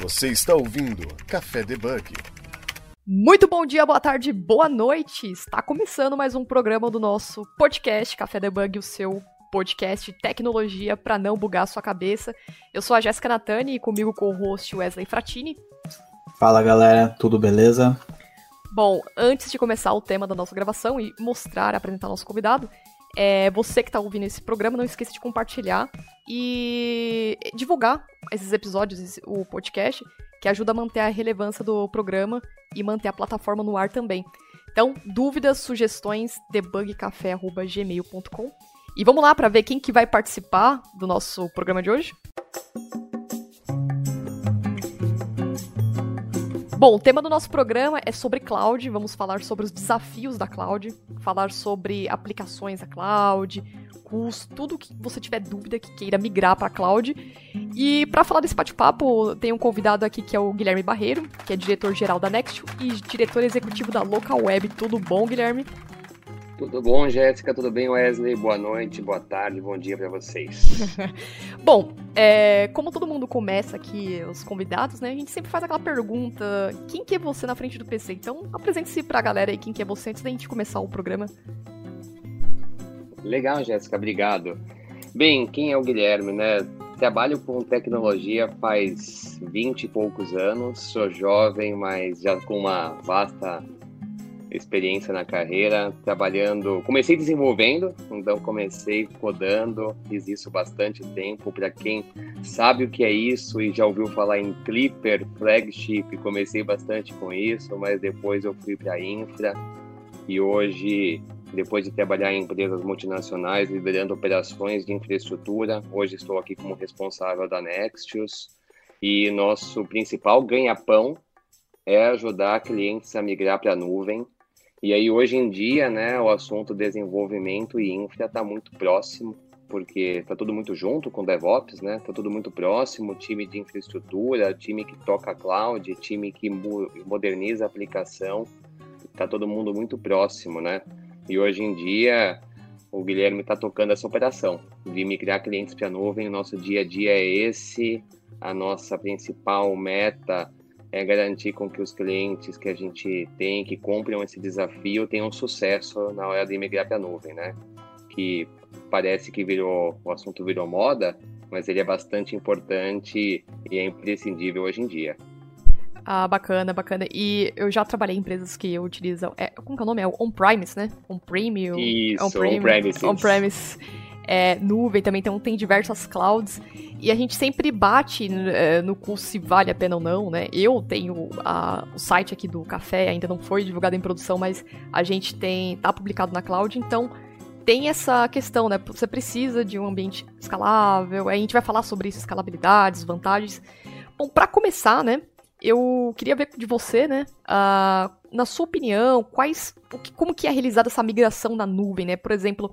Você está ouvindo Café Debug. Muito bom dia, boa tarde, boa noite. Está começando mais um programa do nosso podcast Café Debug, o seu podcast de tecnologia para não bugar a sua cabeça. Eu sou a Jéssica Natani e comigo com o host Wesley Fratini. Fala galera, tudo beleza? Bom, antes de começar o tema da nossa gravação e mostrar, apresentar nosso convidado, é, você que está ouvindo esse programa, não esqueça de compartilhar e divulgar esses episódios, o podcast, que ajuda a manter a relevância do programa e manter a plataforma no ar também. Então, dúvidas, sugestões, debugcafé.gmail.com. E vamos lá para ver quem que vai participar do nosso programa de hoje? Bom, o tema do nosso programa é sobre cloud. Vamos falar sobre os desafios da cloud, falar sobre aplicações da cloud, custo, tudo que você tiver dúvida que queira migrar para cloud. E para falar desse bate-papo, tem um convidado aqui que é o Guilherme Barreiro, que é diretor-geral da Next e diretor executivo da Local Web. Tudo bom, Guilherme? Tudo bom, Jéssica? Tudo bem, Wesley? Boa noite, boa tarde, bom dia para vocês. bom, é, como todo mundo começa aqui, os convidados, né? A gente sempre faz aquela pergunta: quem que é você na frente do PC? Então, apresente-se para a galera aí quem que é você antes da gente começar o programa. Legal, Jéssica, obrigado. Bem, quem é o Guilherme, né? Trabalho com tecnologia faz 20 e poucos anos, sou jovem, mas já com uma vasta experiência na carreira, trabalhando. Comecei desenvolvendo, então comecei codando, fiz isso bastante tempo. Para quem sabe o que é isso e já ouviu falar em Clipper, Flagship, comecei bastante com isso, mas depois eu fui para infra e hoje, depois de trabalhar em empresas multinacionais, liderando operações de infraestrutura, hoje estou aqui como responsável da Nextius e nosso principal ganha-pão é ajudar clientes a migrar para a nuvem e aí, hoje em dia, né, o assunto desenvolvimento e infra está muito próximo, porque está tudo muito junto com DevOps, né? Está tudo muito próximo, time de infraestrutura, time que toca cloud, time que moderniza a aplicação, está todo mundo muito próximo, né? E hoje em dia, o Guilherme está tocando essa operação de migrar clientes para a nuvem. O nosso dia a dia é esse, a nossa principal meta é garantir com que os clientes que a gente tem, que cumprem esse desafio, tenham sucesso na hora de migrar para a nuvem, né? Que parece que virou, o assunto virou moda, mas ele é bastante importante e é imprescindível hoje em dia. Ah, bacana, bacana. E eu já trabalhei em empresas que utilizam. É, como que é o nome? É on-premise, né? On-premium. Isso, on-premise. On-premise. É, nuvem também, então tem diversas clouds. E a gente sempre bate é, no custo se vale a pena ou não, né? Eu tenho a, o site aqui do café, ainda não foi divulgado em produção, mas a gente tem. tá publicado na cloud, então tem essa questão, né? Você precisa de um ambiente escalável. A gente vai falar sobre isso, escalabilidades, vantagens. Bom, para começar, né? Eu queria ver de você, né? Uh, na sua opinião, quais, como que é realizada essa migração na nuvem, né? Por exemplo,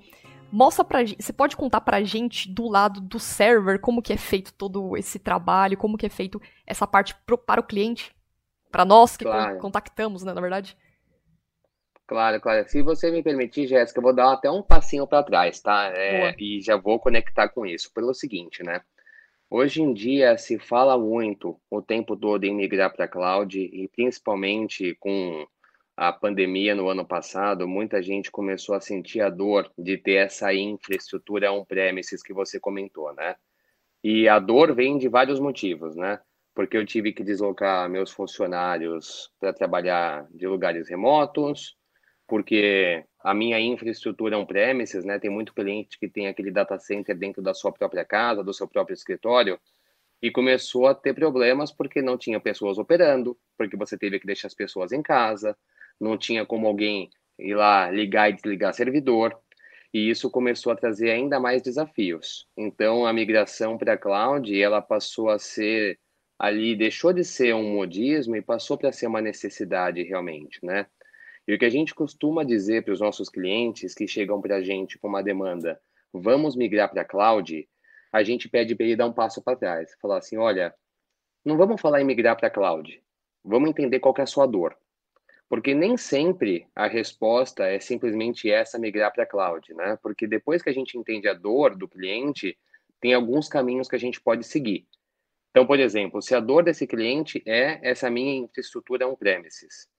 Mostra pra gente, você pode contar pra gente do lado do server como que é feito todo esse trabalho, como que é feito essa parte pro, para o cliente? Para nós que claro. contactamos, né, na verdade? Claro, claro. Se você me permitir, Jéssica, eu vou dar até um passinho para trás, tá? É, e já vou conectar com isso. Pelo seguinte, né? Hoje em dia se fala muito o tempo todo em migrar para cloud e principalmente com a pandemia no ano passado, muita gente começou a sentir a dor de ter essa infraestrutura on-premises que você comentou, né? E a dor vem de vários motivos, né? Porque eu tive que deslocar meus funcionários para trabalhar de lugares remotos, porque a minha infraestrutura on-premises, né? Tem muito cliente que tem aquele data center dentro da sua própria casa, do seu próprio escritório, e começou a ter problemas porque não tinha pessoas operando, porque você teve que deixar as pessoas em casa, não tinha como alguém ir lá ligar e desligar servidor, e isso começou a trazer ainda mais desafios. Então, a migração para a cloud, ela passou a ser ali, deixou de ser um modismo e passou para ser uma necessidade realmente, né? E o que a gente costuma dizer para os nossos clientes que chegam para a gente com uma demanda, vamos migrar para a cloud, a gente pede para ele dar um passo para trás, falar assim, olha, não vamos falar em migrar para a cloud, vamos entender qual é a sua dor. Porque nem sempre a resposta é simplesmente essa migrar para a cloud, né? Porque depois que a gente entende a dor do cliente, tem alguns caminhos que a gente pode seguir. Então, por exemplo, se a dor desse cliente é essa minha infraestrutura on-premises,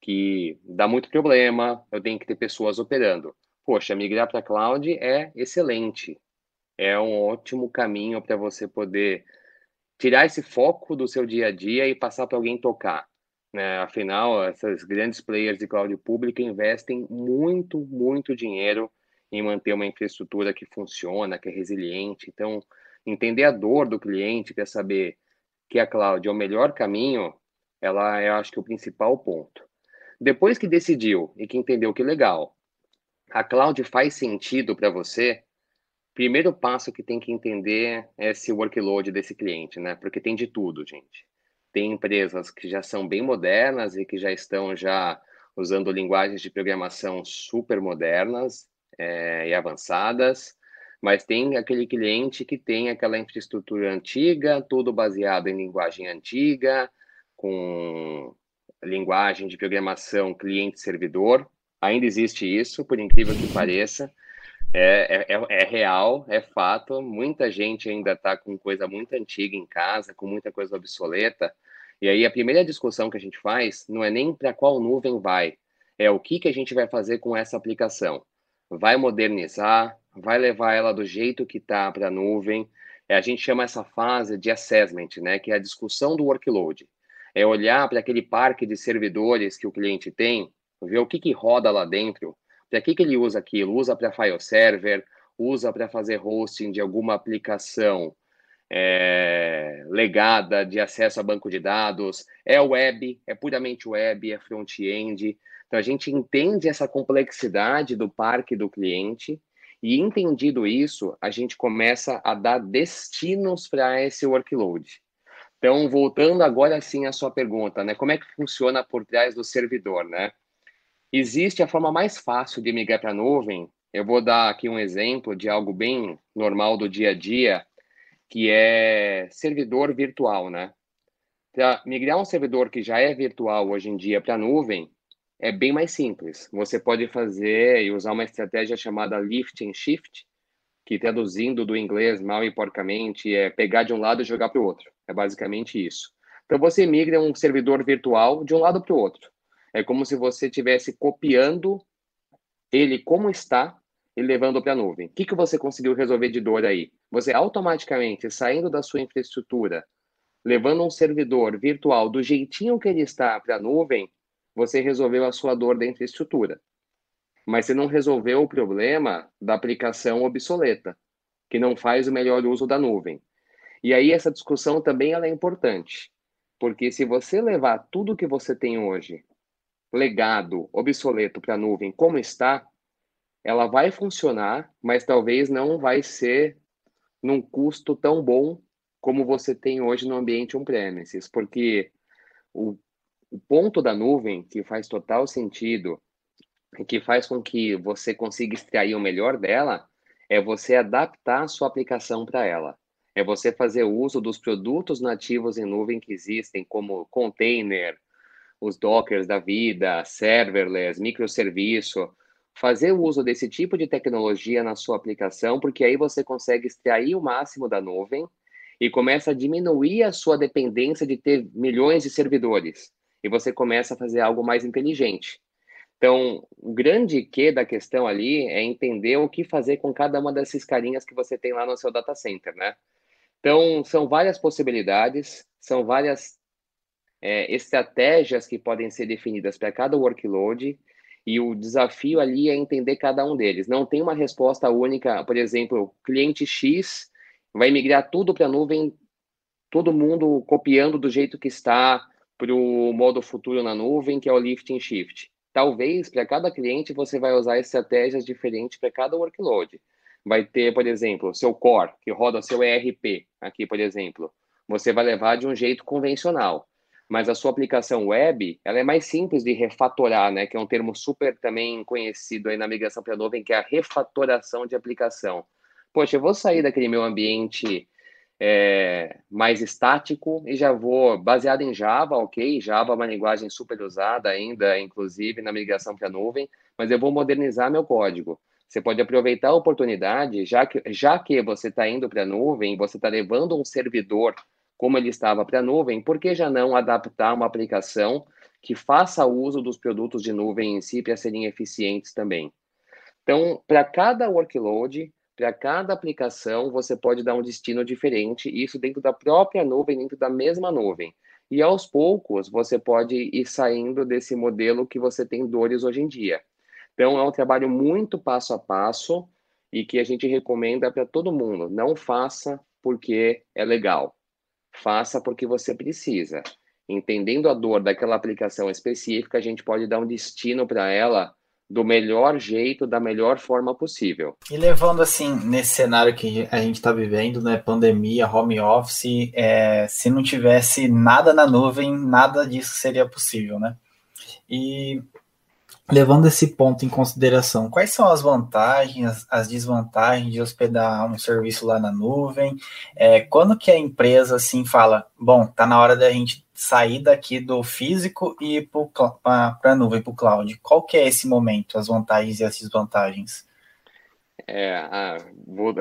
que dá muito problema, eu tenho que ter pessoas operando. Poxa, migrar para cloud é excelente. É um ótimo caminho para você poder tirar esse foco do seu dia a dia e passar para alguém tocar. Né? Afinal, essas grandes players de cloud pública investem muito, muito dinheiro em manter uma infraestrutura que funciona, que é resiliente. Então, entender a dor do cliente, quer saber que a cloud é o melhor caminho, ela é, acho que, o principal ponto. Depois que decidiu e que entendeu que legal, a cloud faz sentido para você, primeiro passo que tem que entender é esse workload desse cliente, né? Porque tem de tudo, gente. Tem empresas que já são bem modernas e que já estão já usando linguagens de programação super modernas é, e avançadas, mas tem aquele cliente que tem aquela infraestrutura antiga, tudo baseado em linguagem antiga, com linguagem de programação cliente-servidor. Ainda existe isso, por incrível que pareça. É, é, é, é real, é fato. Muita gente ainda está com coisa muito antiga em casa, com muita coisa obsoleta. E aí a primeira discussão que a gente faz não é nem para qual nuvem vai, é o que, que a gente vai fazer com essa aplicação. Vai modernizar, vai levar ela do jeito que está para a nuvem. É, a gente chama essa fase de assessment, né, que é a discussão do workload. É olhar para aquele parque de servidores que o cliente tem, ver o que, que roda lá dentro, para que, que ele usa aquilo. Usa para file server, usa para fazer hosting de alguma aplicação é, legada de acesso a banco de dados, é web, é puramente web, é front-end. Então, a gente entende essa complexidade do parque do cliente e entendido isso, a gente começa a dar destinos para esse workload. Então, voltando agora sim à sua pergunta, né? Como é que funciona por trás do servidor, né? Existe a forma mais fácil de migrar para a nuvem. Eu vou dar aqui um exemplo de algo bem normal do dia a dia, que é servidor virtual, né? Migrar um servidor que já é virtual hoje em dia para a nuvem, é bem mais simples. Você pode fazer e usar uma estratégia chamada lift and shift, que traduzindo do inglês mal e porcamente é pegar de um lado e jogar para o outro. É basicamente isso. Então você migra um servidor virtual de um lado para o outro. É como se você estivesse copiando ele como está e levando para a nuvem. O que, que você conseguiu resolver de dor aí? Você automaticamente, saindo da sua infraestrutura, levando um servidor virtual do jeitinho que ele está para a nuvem, você resolveu a sua dor da infraestrutura. Mas você não resolveu o problema da aplicação obsoleta, que não faz o melhor uso da nuvem. E aí essa discussão também ela é importante, porque se você levar tudo que você tem hoje, legado, obsoleto para a nuvem como está, ela vai funcionar, mas talvez não vai ser num custo tão bom como você tem hoje no ambiente on-premises, porque o o ponto da nuvem que faz total sentido e que faz com que você consiga extrair o melhor dela é você adaptar a sua aplicação para ela. É você fazer uso dos produtos nativos em nuvem que existem, como container, os dockers da vida, serverless, microserviço. Fazer uso desse tipo de tecnologia na sua aplicação, porque aí você consegue extrair o máximo da nuvem e começa a diminuir a sua dependência de ter milhões de servidores e você começa a fazer algo mais inteligente. Então, o grande que da questão ali é entender o que fazer com cada uma dessas carinhas que você tem lá no seu data center, né? Então, são várias possibilidades, são várias é, estratégias que podem ser definidas para cada workload, e o desafio ali é entender cada um deles. Não tem uma resposta única, por exemplo, cliente X vai migrar tudo para a nuvem, todo mundo copiando do jeito que está, para o modo futuro na nuvem, que é o lift and shift. Talvez para cada cliente você vai usar estratégias diferentes para cada workload. Vai ter, por exemplo, seu core, que roda seu ERP, aqui, por exemplo. Você vai levar de um jeito convencional. Mas a sua aplicação web, ela é mais simples de refatorar, né? Que é um termo super também conhecido aí na migração para a nuvem, que é a refatoração de aplicação. Poxa, eu vou sair daquele meu ambiente é, mais estático e já vou baseado em Java, ok? Java é uma linguagem super usada ainda, inclusive na migração para a nuvem, mas eu vou modernizar meu código. Você pode aproveitar a oportunidade, já que, já que você está indo para a nuvem, você está levando um servidor como ele estava para a nuvem, por que já não adaptar uma aplicação que faça uso dos produtos de nuvem em si para serem eficientes também? Então, para cada workload, para cada aplicação, você pode dar um destino diferente, isso dentro da própria nuvem, dentro da mesma nuvem. E aos poucos, você pode ir saindo desse modelo que você tem dores hoje em dia. Então, é um trabalho muito passo a passo e que a gente recomenda para todo mundo. Não faça porque é legal faça porque você precisa. Entendendo a dor daquela aplicação específica, a gente pode dar um destino para ela do melhor jeito, da melhor forma possível. E levando assim, nesse cenário que a gente está vivendo, né, pandemia, home office, é, se não tivesse nada na nuvem, nada disso seria possível, né? E Levando esse ponto em consideração, quais são as vantagens, as desvantagens de hospedar um serviço lá na nuvem? É, quando que a empresa assim fala, bom, tá na hora da gente sair daqui do físico e ir para a nuvem, para o cloud? Qual que é esse momento, as vantagens e as desvantagens? É, ah,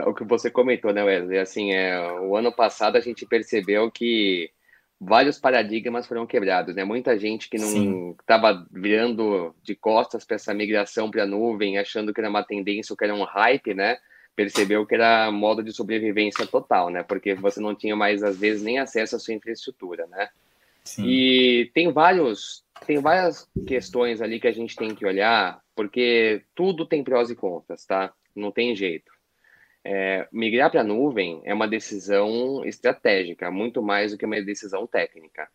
o que você comentou, né, Wesley? Assim, é, o ano passado a gente percebeu que vários paradigmas foram quebrados, né? Muita gente que não estava virando de costas para essa migração para a nuvem, achando que era uma tendência ou que era um hype, né? Percebeu que era modo de sobrevivência total, né? Porque você não tinha mais às vezes nem acesso à sua infraestrutura, né? Sim. E tem vários, tem várias questões ali que a gente tem que olhar, porque tudo tem prós e contras, tá? Não tem jeito. É, migrar para a nuvem é uma decisão estratégica, muito mais do que uma decisão técnica.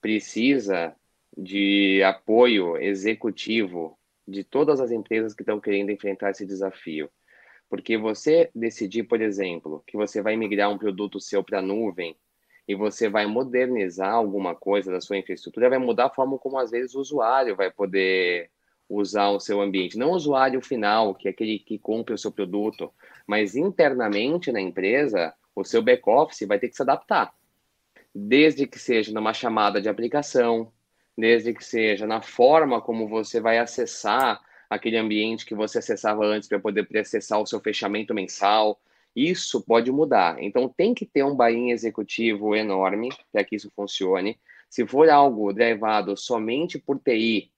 Precisa de apoio executivo de todas as empresas que estão querendo enfrentar esse desafio. Porque você decidir, por exemplo, que você vai migrar um produto seu para a nuvem e você vai modernizar alguma coisa da sua infraestrutura, vai mudar a forma como às vezes o usuário vai poder usar o seu ambiente. Não o usuário final, que é aquele que compra o seu produto, mas internamente na empresa, o seu back-office vai ter que se adaptar. Desde que seja numa chamada de aplicação, desde que seja na forma como você vai acessar aquele ambiente que você acessava antes para poder acessar o seu fechamento mensal. Isso pode mudar. Então tem que ter um buy executivo enorme para que isso funcione. Se for algo derivado somente por TI,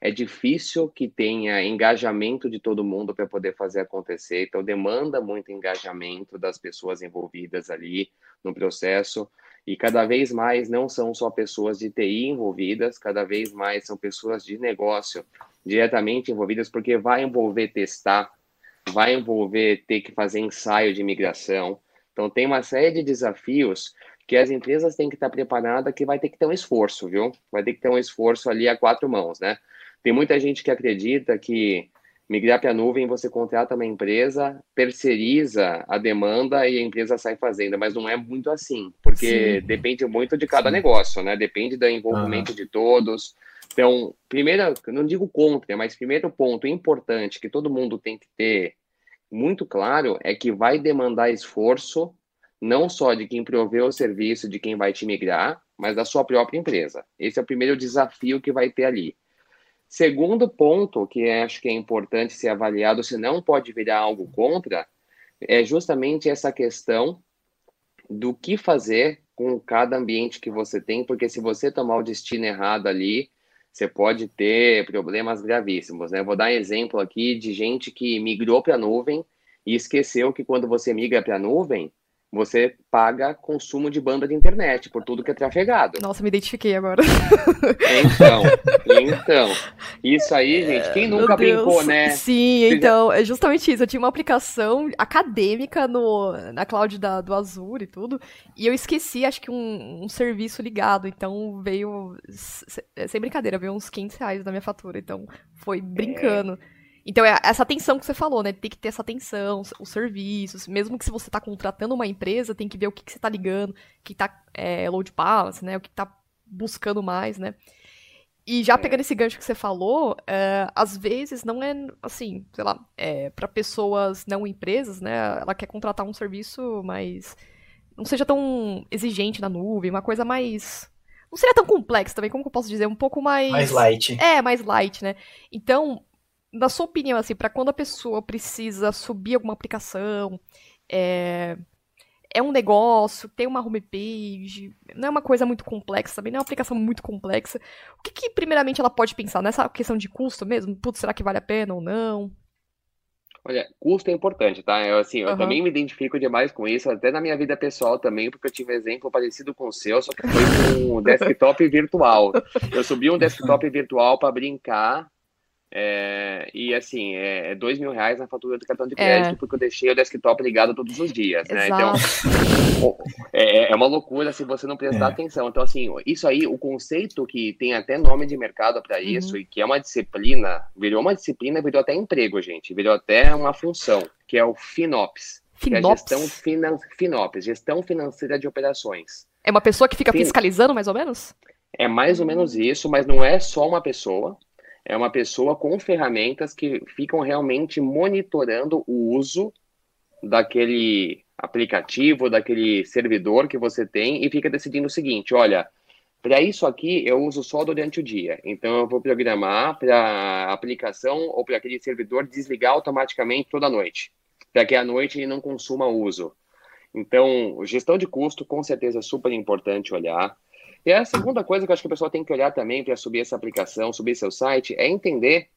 é difícil que tenha engajamento de todo mundo para poder fazer acontecer, então demanda muito engajamento das pessoas envolvidas ali no processo, e cada vez mais não são só pessoas de TI envolvidas, cada vez mais são pessoas de negócio diretamente envolvidas, porque vai envolver testar, vai envolver ter que fazer ensaio de migração, então tem uma série de desafios que as empresas têm que estar preparadas, que vai ter que ter um esforço, viu? Vai ter que ter um esforço ali a quatro mãos, né? Tem muita gente que acredita que migrar para a nuvem você contrata uma empresa, terceiriza a demanda e a empresa sai fazendo, mas não é muito assim, porque Sim. depende muito de cada Sim. negócio, né? Depende do envolvimento uhum. de todos. Então, primeiro, não digo contra, mas primeiro ponto importante que todo mundo tem que ter muito claro é que vai demandar esforço não só de quem proveu o serviço, de quem vai te migrar, mas da sua própria empresa. Esse é o primeiro desafio que vai ter ali. Segundo ponto, que acho que é importante ser avaliado, se não pode virar algo contra, é justamente essa questão do que fazer com cada ambiente que você tem, porque se você tomar o destino errado ali, você pode ter problemas gravíssimos. Né? Vou dar um exemplo aqui de gente que migrou para a nuvem e esqueceu que quando você migra para a nuvem, você paga consumo de banda de internet por tudo que é trafegado. Nossa, me identifiquei agora. Então, então, isso aí, gente, quem nunca brincou, né? Sim, Você então, já... é justamente isso. Eu tinha uma aplicação acadêmica no, na cloud da, do Azure e tudo, e eu esqueci, acho que um, um serviço ligado, então veio, sem brincadeira, veio uns 500 reais na minha fatura, então foi brincando. É. Então é essa atenção que você falou, né? Tem que ter essa atenção, os serviços. Mesmo que se você está contratando uma empresa, tem que ver o que, que você está ligando, o que está é, load balance, né? O que está buscando mais, né? E já é. pegando esse gancho que você falou, é, às vezes não é assim, sei lá, é, para pessoas não empresas, né? Ela quer contratar um serviço, mas não seja tão exigente na nuvem, uma coisa mais não seria tão complexo também, como que eu posso dizer? Um pouco mais. Mais light. É, mais light, né? Então, na sua opinião, assim, para quando a pessoa precisa subir alguma aplicação, é, é um negócio, tem uma homepage, não é uma coisa muito complexa também, não é uma aplicação muito complexa. O que, que primeiramente ela pode pensar nessa questão de custo mesmo? Putz, será que vale a pena ou não? Olha, custo é importante, tá? Eu, assim, eu uhum. também me identifico demais com isso, até na minha vida pessoal também, porque eu tive um exemplo parecido com o seu, só que foi com um desktop virtual. Eu subi um desktop virtual para brincar é, e assim, é, é dois mil reais na fatura do cartão de é. crédito, é. porque eu deixei o desktop ligado todos os dias, né? Então, é, é, uma loucura se você não prestar é. atenção. Então, assim, isso aí, o conceito que tem até nome de mercado para uhum. isso, uhum. e que é uma disciplina, virou uma disciplina, virou até emprego, gente, virou até uma função, que é o FinOps. Que é a gestão finan FinOps, gestão financeira de operações. É uma pessoa que fica fin... fiscalizando, mais ou menos? É mais ou menos isso, mas não é só uma pessoa é uma pessoa com ferramentas que ficam realmente monitorando o uso daquele aplicativo, daquele servidor que você tem e fica decidindo o seguinte: olha, para isso aqui eu uso só durante o dia. Então eu vou programar para a aplicação ou para aquele servidor desligar automaticamente toda noite, para que à noite ele não consuma uso. Então, gestão de custo com certeza é super importante olhar. E a segunda coisa que eu acho que a pessoa tem que olhar também para subir essa aplicação, subir seu site, é entender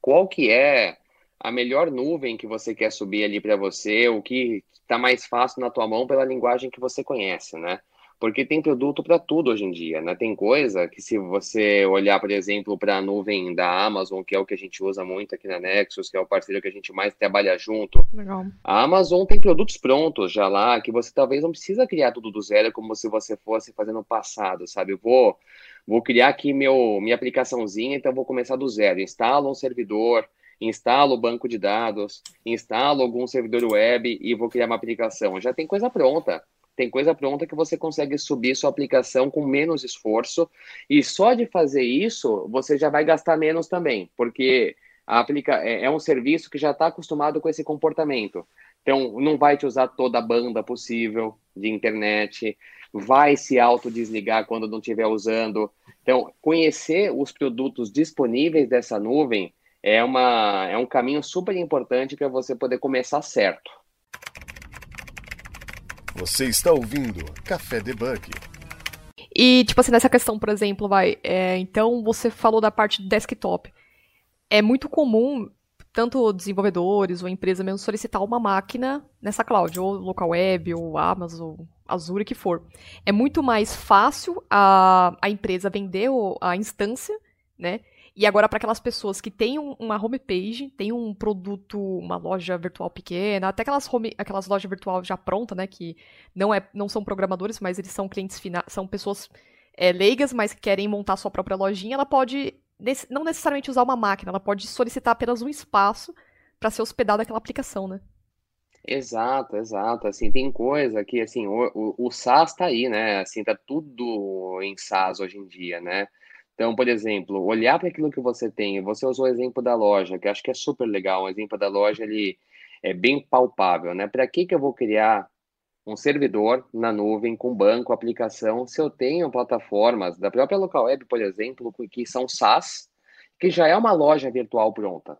qual que é a melhor nuvem que você quer subir ali para você, o que está mais fácil na tua mão pela linguagem que você conhece, né? Porque tem produto para tudo hoje em dia, né? Tem coisa que se você olhar, por exemplo, para a nuvem da Amazon, que é o que a gente usa muito aqui na Nexus, que é o parceiro que a gente mais trabalha junto. Legal. A Amazon tem produtos prontos já lá, que você talvez não precisa criar tudo do zero como se você fosse fazer no passado, sabe? Eu vou vou criar aqui meu minha aplicaçãozinha, então vou começar do zero. Instalo um servidor, instalo o banco de dados, instalo algum servidor web e vou criar uma aplicação. Já tem coisa pronta tem coisa pronta que você consegue subir sua aplicação com menos esforço. E só de fazer isso, você já vai gastar menos também, porque a aplica é, é um serviço que já está acostumado com esse comportamento. Então, não vai te usar toda a banda possível de internet, vai se autodesligar quando não estiver usando. Então, conhecer os produtos disponíveis dessa nuvem é, uma, é um caminho super importante para você poder começar certo. Você está ouvindo Café Debug. E, tipo assim, nessa questão, por exemplo, vai. É, então, você falou da parte de desktop. É muito comum, tanto desenvolvedores ou empresa mesmo, solicitar uma máquina nessa cloud, ou local web, ou Amazon, Azure, que for. É muito mais fácil a, a empresa vender a instância, né? E agora, para aquelas pessoas que têm uma homepage, têm um produto, uma loja virtual pequena, até aquelas, home, aquelas lojas virtual já pronta, né? Que não, é, não são programadores, mas eles são clientes finais, são pessoas é, leigas, mas que querem montar sua própria lojinha, ela pode não necessariamente usar uma máquina, ela pode solicitar apenas um espaço para ser hospedada naquela aplicação, né? Exato, exato. Assim, tem coisa que, assim, o, o, o SaaS tá aí, né? Assim, tá tudo em SaaS hoje em dia, né? Então, por exemplo, olhar para aquilo que você tem. Você usou o exemplo da loja, que acho que é super legal. O exemplo da loja ele é bem palpável, né? Para que que eu vou criar um servidor na nuvem com banco, aplicação, se eu tenho plataformas da própria local web, por exemplo, que são SaaS, que já é uma loja virtual pronta.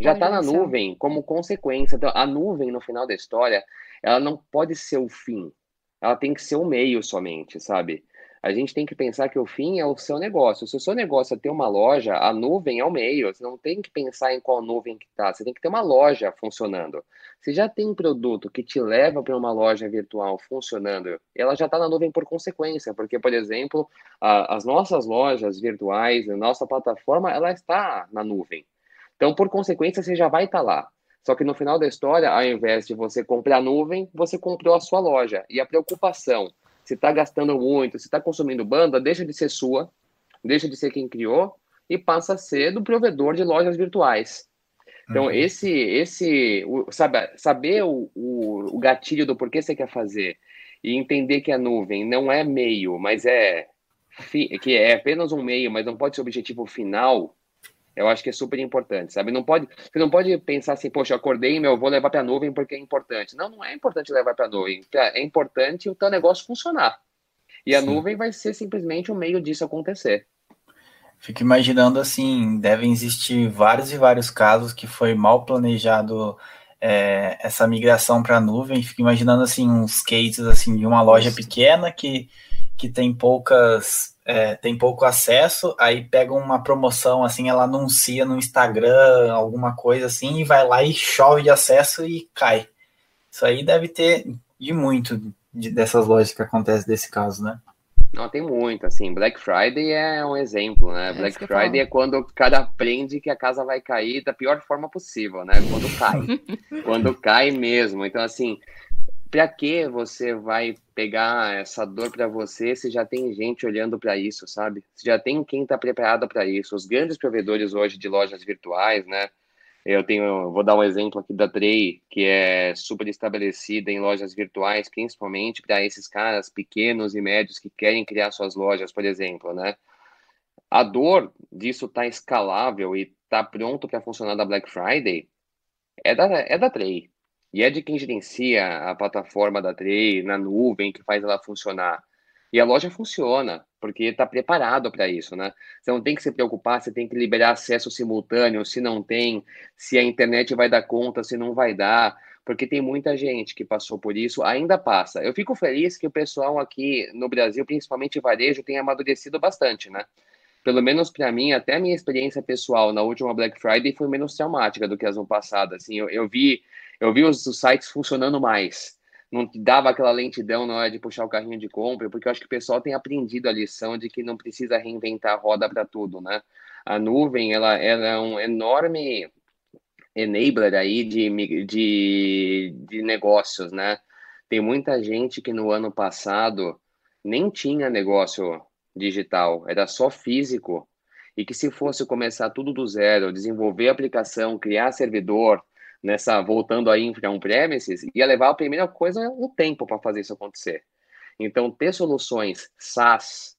Já está na nuvem como consequência. Então, a nuvem, no final da história, ela não pode ser o fim. Ela tem que ser o meio somente, sabe? A gente tem que pensar que o fim é o seu negócio. Se o seu negócio é ter uma loja, a nuvem é o meio. Você não tem que pensar em qual nuvem que está. Você tem que ter uma loja funcionando. Se já tem um produto que te leva para uma loja virtual funcionando, ela já está na nuvem por consequência. Porque, por exemplo, a, as nossas lojas virtuais, a nossa plataforma, ela está na nuvem. Então, por consequência, você já vai estar tá lá. Só que no final da história, ao invés de você comprar a nuvem, você comprou a sua loja. E a preocupação se está gastando muito, se está consumindo banda, deixa de ser sua, deixa de ser quem criou e passa a ser do provedor de lojas virtuais. Então, uhum. esse, esse o, sabe, saber o, o, o, gatilho do porquê você quer fazer e entender que a nuvem não é meio, mas é que é apenas um meio, mas não pode ser objetivo final, eu acho que é super importante, sabe? Não pode, você não pode pensar assim, poxa, eu acordei, meu, vou levar para a nuvem porque é importante. Não, não é importante levar para a nuvem. É importante o teu negócio funcionar. E a Sim. nuvem vai ser simplesmente um meio disso acontecer. Fico imaginando assim, devem existir vários e vários casos que foi mal planejado é, essa migração para a nuvem. Fico imaginando assim uns cases assim de uma loja pequena que, que tem poucas é, tem pouco acesso, aí pega uma promoção assim, ela anuncia no Instagram alguma coisa assim e vai lá e chove de acesso e cai. Isso aí deve ter de muito de, dessas lojas que acontece desse caso, né? Não, tem muito, assim, Black Friday é um exemplo, né? É Black Friday é quando o cara aprende que a casa vai cair da pior forma possível, né? Quando cai. quando cai mesmo. Então, assim, para que você vai pegar essa dor para você se já tem gente olhando para isso, sabe? Se já tem quem está preparado para isso. Os grandes provedores hoje de lojas virtuais, né? Eu tenho, vou dar um exemplo aqui da Trey, que é super estabelecida em lojas virtuais, principalmente para esses caras pequenos e médios que querem criar suas lojas, por exemplo, né? A dor disso tá escalável e tá pronto para funcionar da Black Friday é da, é da Trey. E é de quem gerencia a plataforma da Trey na nuvem, que faz ela funcionar. E a loja funciona, porque está preparado para isso, né? Você não tem que se preocupar, você tem que liberar acesso simultâneo, se não tem, se a internet vai dar conta, se não vai dar, porque tem muita gente que passou por isso, ainda passa. Eu fico feliz que o pessoal aqui no Brasil, principalmente varejo, tenha amadurecido bastante, né? Pelo menos para mim, até a minha experiência pessoal na última Black Friday foi menos traumática do que as no passado. Assim, eu, eu vi, eu vi os, os sites funcionando mais não dava aquela lentidão na hora de puxar o carrinho de compra, porque eu acho que o pessoal tem aprendido a lição de que não precisa reinventar a roda para tudo, né? A nuvem, ela, ela é um enorme enabler aí de, de, de negócios, né? Tem muita gente que no ano passado nem tinha negócio digital, era só físico, e que se fosse começar tudo do zero, desenvolver aplicação, criar servidor, nessa voltando aí infra on-premises, ia levar a primeira coisa um tempo para fazer isso acontecer. Então, ter soluções SaaS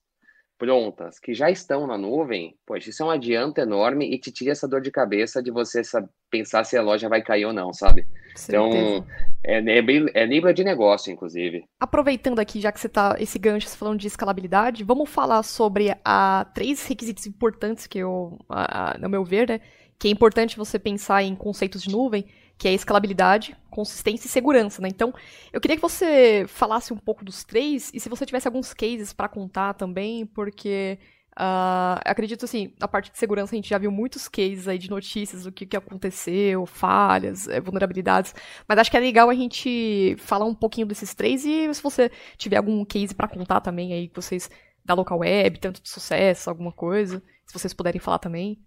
prontas, que já estão na nuvem, poxa, isso é um adianto enorme e te tira essa dor de cabeça de você pensar se a loja vai cair ou não, sabe? Então, é, é, é nível de negócio, inclusive. Aproveitando aqui, já que você tá esse gancho falando de escalabilidade, vamos falar sobre a três requisitos importantes que eu, a, a, no meu ver, né, que é importante você pensar em conceitos de nuvem, que é escalabilidade, consistência e segurança, né? Então, eu queria que você falasse um pouco dos três e se você tivesse alguns cases para contar também, porque uh, acredito assim, na parte de segurança a gente já viu muitos cases aí de notícias do que, que aconteceu, falhas, eh, vulnerabilidades, mas acho que é legal a gente falar um pouquinho desses três e se você tiver algum case para contar também aí que vocês da local web, tanto de sucesso, alguma coisa, se vocês puderem falar também.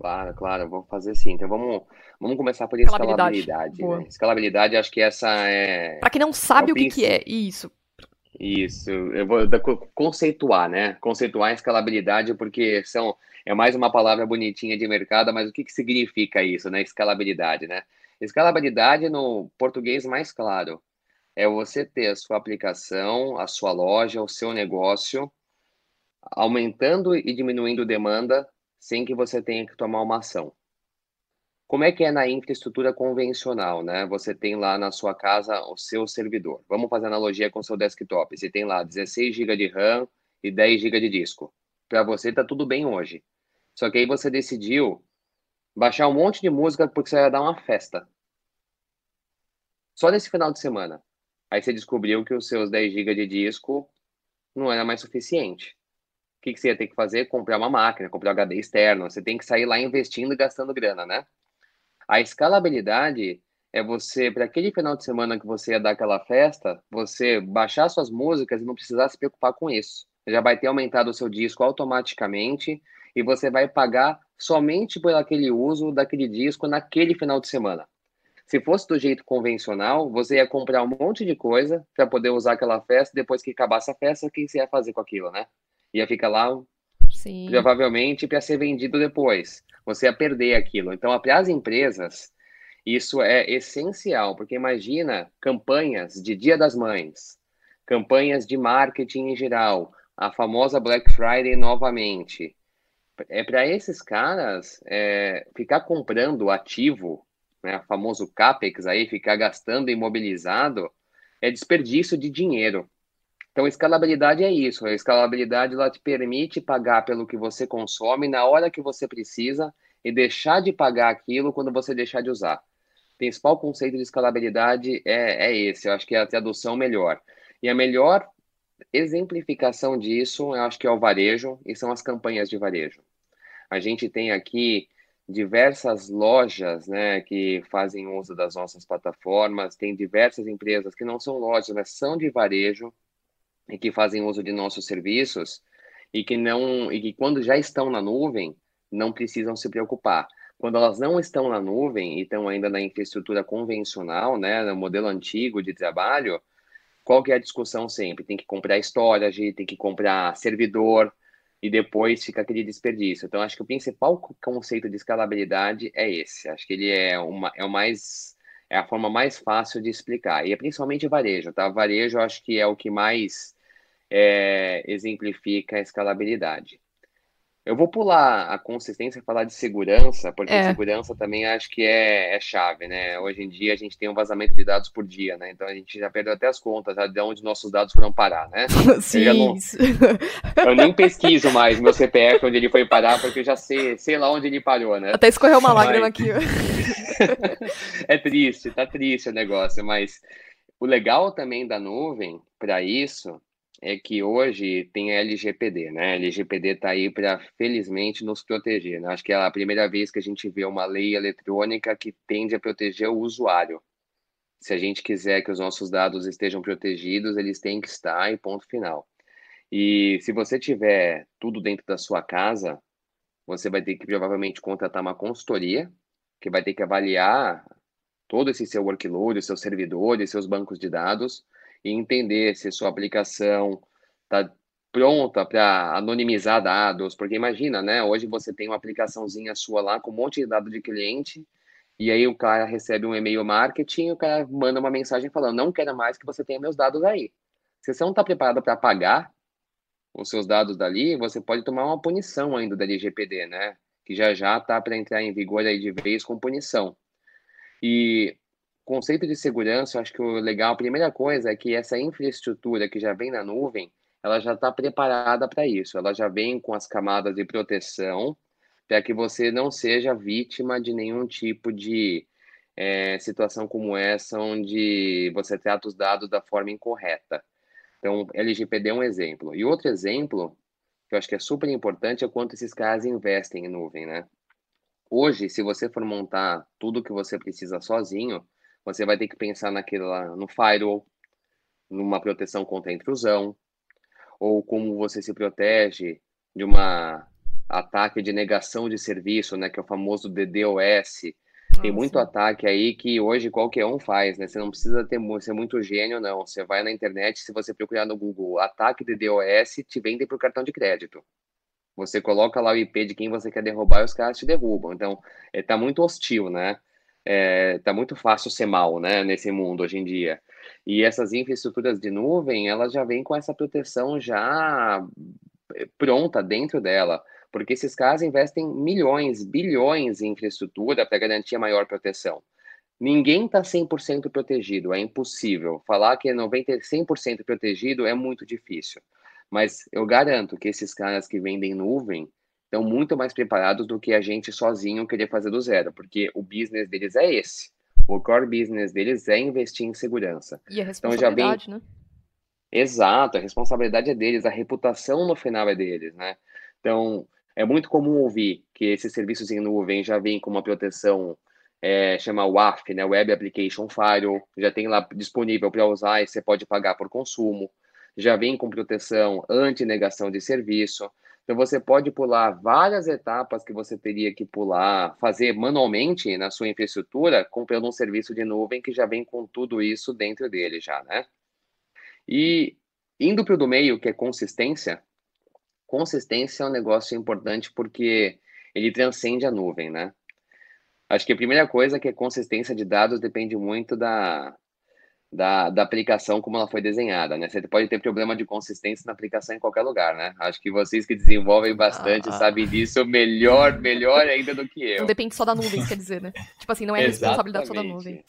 Claro, claro, vou fazer sim. Então vamos, vamos começar por escalabilidade. Escalabilidade, né? escalabilidade acho que essa é. Para quem não sabe é o que, que é, isso. Isso, eu vou conceituar, né? Conceituar a escalabilidade, porque são, é mais uma palavra bonitinha de mercado, mas o que, que significa isso, né? Escalabilidade, né? Escalabilidade, no português mais claro, é você ter a sua aplicação, a sua loja, o seu negócio, aumentando e diminuindo demanda sem que você tenha que tomar uma ação. Como é que é na infraestrutura convencional, né? Você tem lá na sua casa o seu servidor. Vamos fazer analogia com o seu desktop. Você tem lá 16 GB de RAM e 10 GB de disco. Para você tá tudo bem hoje. Só que aí você decidiu baixar um monte de música porque você vai dar uma festa. Só nesse final de semana. Aí você descobriu que os seus 10 GB de disco não era mais suficiente o que, que você ia ter que fazer? Comprar uma máquina, comprar um HD externo. Você tem que sair lá investindo e gastando grana, né? A escalabilidade é você, para aquele final de semana que você ia dar aquela festa, você baixar suas músicas e não precisar se preocupar com isso. Já vai ter aumentado o seu disco automaticamente e você vai pagar somente por aquele uso daquele disco naquele final de semana. Se fosse do jeito convencional, você ia comprar um monte de coisa para poder usar aquela festa. Depois que acabasse a festa, o que você ia fazer com aquilo, né? Ia ficar lá Sim. provavelmente para ser vendido depois. Você ia perder aquilo. Então, para as empresas, isso é essencial, porque imagina campanhas de Dia das Mães, campanhas de marketing em geral, a famosa Black Friday novamente. É para esses caras é, ficar comprando ativo, né, famoso capex aí, ficar gastando imobilizado, é desperdício de dinheiro. Então, escalabilidade é isso. A escalabilidade ela te permite pagar pelo que você consome na hora que você precisa e deixar de pagar aquilo quando você deixar de usar. principal conceito de escalabilidade é, é esse, eu acho que é a tradução melhor. E a melhor exemplificação disso, eu acho que é o varejo e são as campanhas de varejo. A gente tem aqui diversas lojas né, que fazem uso das nossas plataformas, tem diversas empresas que não são lojas, mas são de varejo e que fazem uso de nossos serviços e que não e que quando já estão na nuvem não precisam se preocupar. Quando elas não estão na nuvem e estão ainda na infraestrutura convencional, né, no modelo antigo de trabalho, qual que é a discussão sempre? Tem que comprar storage, tem que comprar servidor, e depois fica aquele desperdício. Então, acho que o principal conceito de escalabilidade é esse. Acho que ele é, uma, é o mais é a forma mais fácil de explicar. E é principalmente varejo, tá? Varejo acho que é o que mais é, exemplifica a escalabilidade. Eu vou pular a consistência e falar de segurança, porque é. segurança também acho que é, é, chave, né? Hoje em dia a gente tem um vazamento de dados por dia, né? Então a gente já perdeu até as contas já de onde nossos dados foram parar, né? Sim. Eu, não, eu nem pesquiso mais meu CPF onde ele foi parar, porque eu já sei, sei lá onde ele parou, né? Até escorreu uma lágrima aqui. é triste, tá triste o negócio, mas o legal também da nuvem para isso é que hoje tem a LGPD, né? A LGPD está aí para, felizmente, nos proteger. Né? Acho que é a primeira vez que a gente vê uma lei eletrônica que tende a proteger o usuário. Se a gente quiser que os nossos dados estejam protegidos, eles têm que estar e ponto final. E se você tiver tudo dentro da sua casa, você vai ter que provavelmente contratar uma consultoria que vai ter que avaliar todo esse seu workload, seus servidores, seus bancos de dados, e entender se sua aplicação está pronta para anonimizar dados, porque imagina, né? Hoje você tem uma aplicaçãozinha sua lá com um monte de dados de cliente, e aí o cara recebe um e-mail marketing, e o cara manda uma mensagem falando: não quero mais que você tenha meus dados aí. Se você não está preparado para pagar os seus dados dali, você pode tomar uma punição ainda da LGPD, né? Que já já está para entrar em vigor aí de vez com punição. E conceito de segurança, eu acho que o legal, a primeira coisa é que essa infraestrutura que já vem na nuvem, ela já está preparada para isso. Ela já vem com as camadas de proteção para que você não seja vítima de nenhum tipo de é, situação como essa, onde você trata os dados da forma incorreta. Então, LGPD é um exemplo. E outro exemplo, que eu acho que é super importante, é quanto esses caras investem em nuvem, né? Hoje, se você for montar tudo que você precisa sozinho, você vai ter que pensar naquilo lá, no firewall, numa proteção contra a intrusão, ou como você se protege de uma ataque de negação de serviço, né, que é o famoso DDoS. Tem muito ataque aí que hoje qualquer um faz, né? Você não precisa ter ser muito gênio, não. Você vai na internet, se você procurar no Google ataque DDoS, te vendem por cartão de crédito. Você coloca lá o IP de quem você quer derrubar e os caras te derrubam. Então, está é, muito hostil, né? É, tá muito fácil ser mal, né, nesse mundo hoje em dia. E essas infraestruturas de nuvem, elas já vêm com essa proteção já eh, pronta dentro dela, porque esses caras investem milhões, bilhões em infraestrutura para garantir maior proteção. Ninguém está 100% protegido, é impossível. Falar que é 90, 100% protegido é muito difícil. Mas eu garanto que esses caras que vendem nuvem, estão muito mais preparados do que a gente sozinho querer fazer do zero, porque o business deles é esse. O core business deles é investir em segurança. E a responsabilidade, então, já vem... né? Exato, a responsabilidade é deles, a reputação no final é deles, né? Então, é muito comum ouvir que esses serviços em nuvem já vêm com uma proteção, é, chama WAF, né? Web Application Firewall, já tem lá disponível para usar e você pode pagar por consumo. Já vem com proteção anti-negação de serviço. Então você pode pular várias etapas que você teria que pular, fazer manualmente na sua infraestrutura, comprando um serviço de nuvem que já vem com tudo isso dentro dele já, né? E indo para o do meio, que é consistência, consistência é um negócio importante porque ele transcende a nuvem, né? Acho que a primeira coisa é que a consistência de dados depende muito da, da, da aplicação como ela foi desenhada, né? Você pode ter problema de consistência na aplicação em qualquer lugar, né? Acho que vocês que desenvolvem bastante ah. sabem disso melhor, melhor ainda do que eu. Não depende só da nuvem, quer dizer, né? Tipo assim, não é responsabilidade só da nuvem.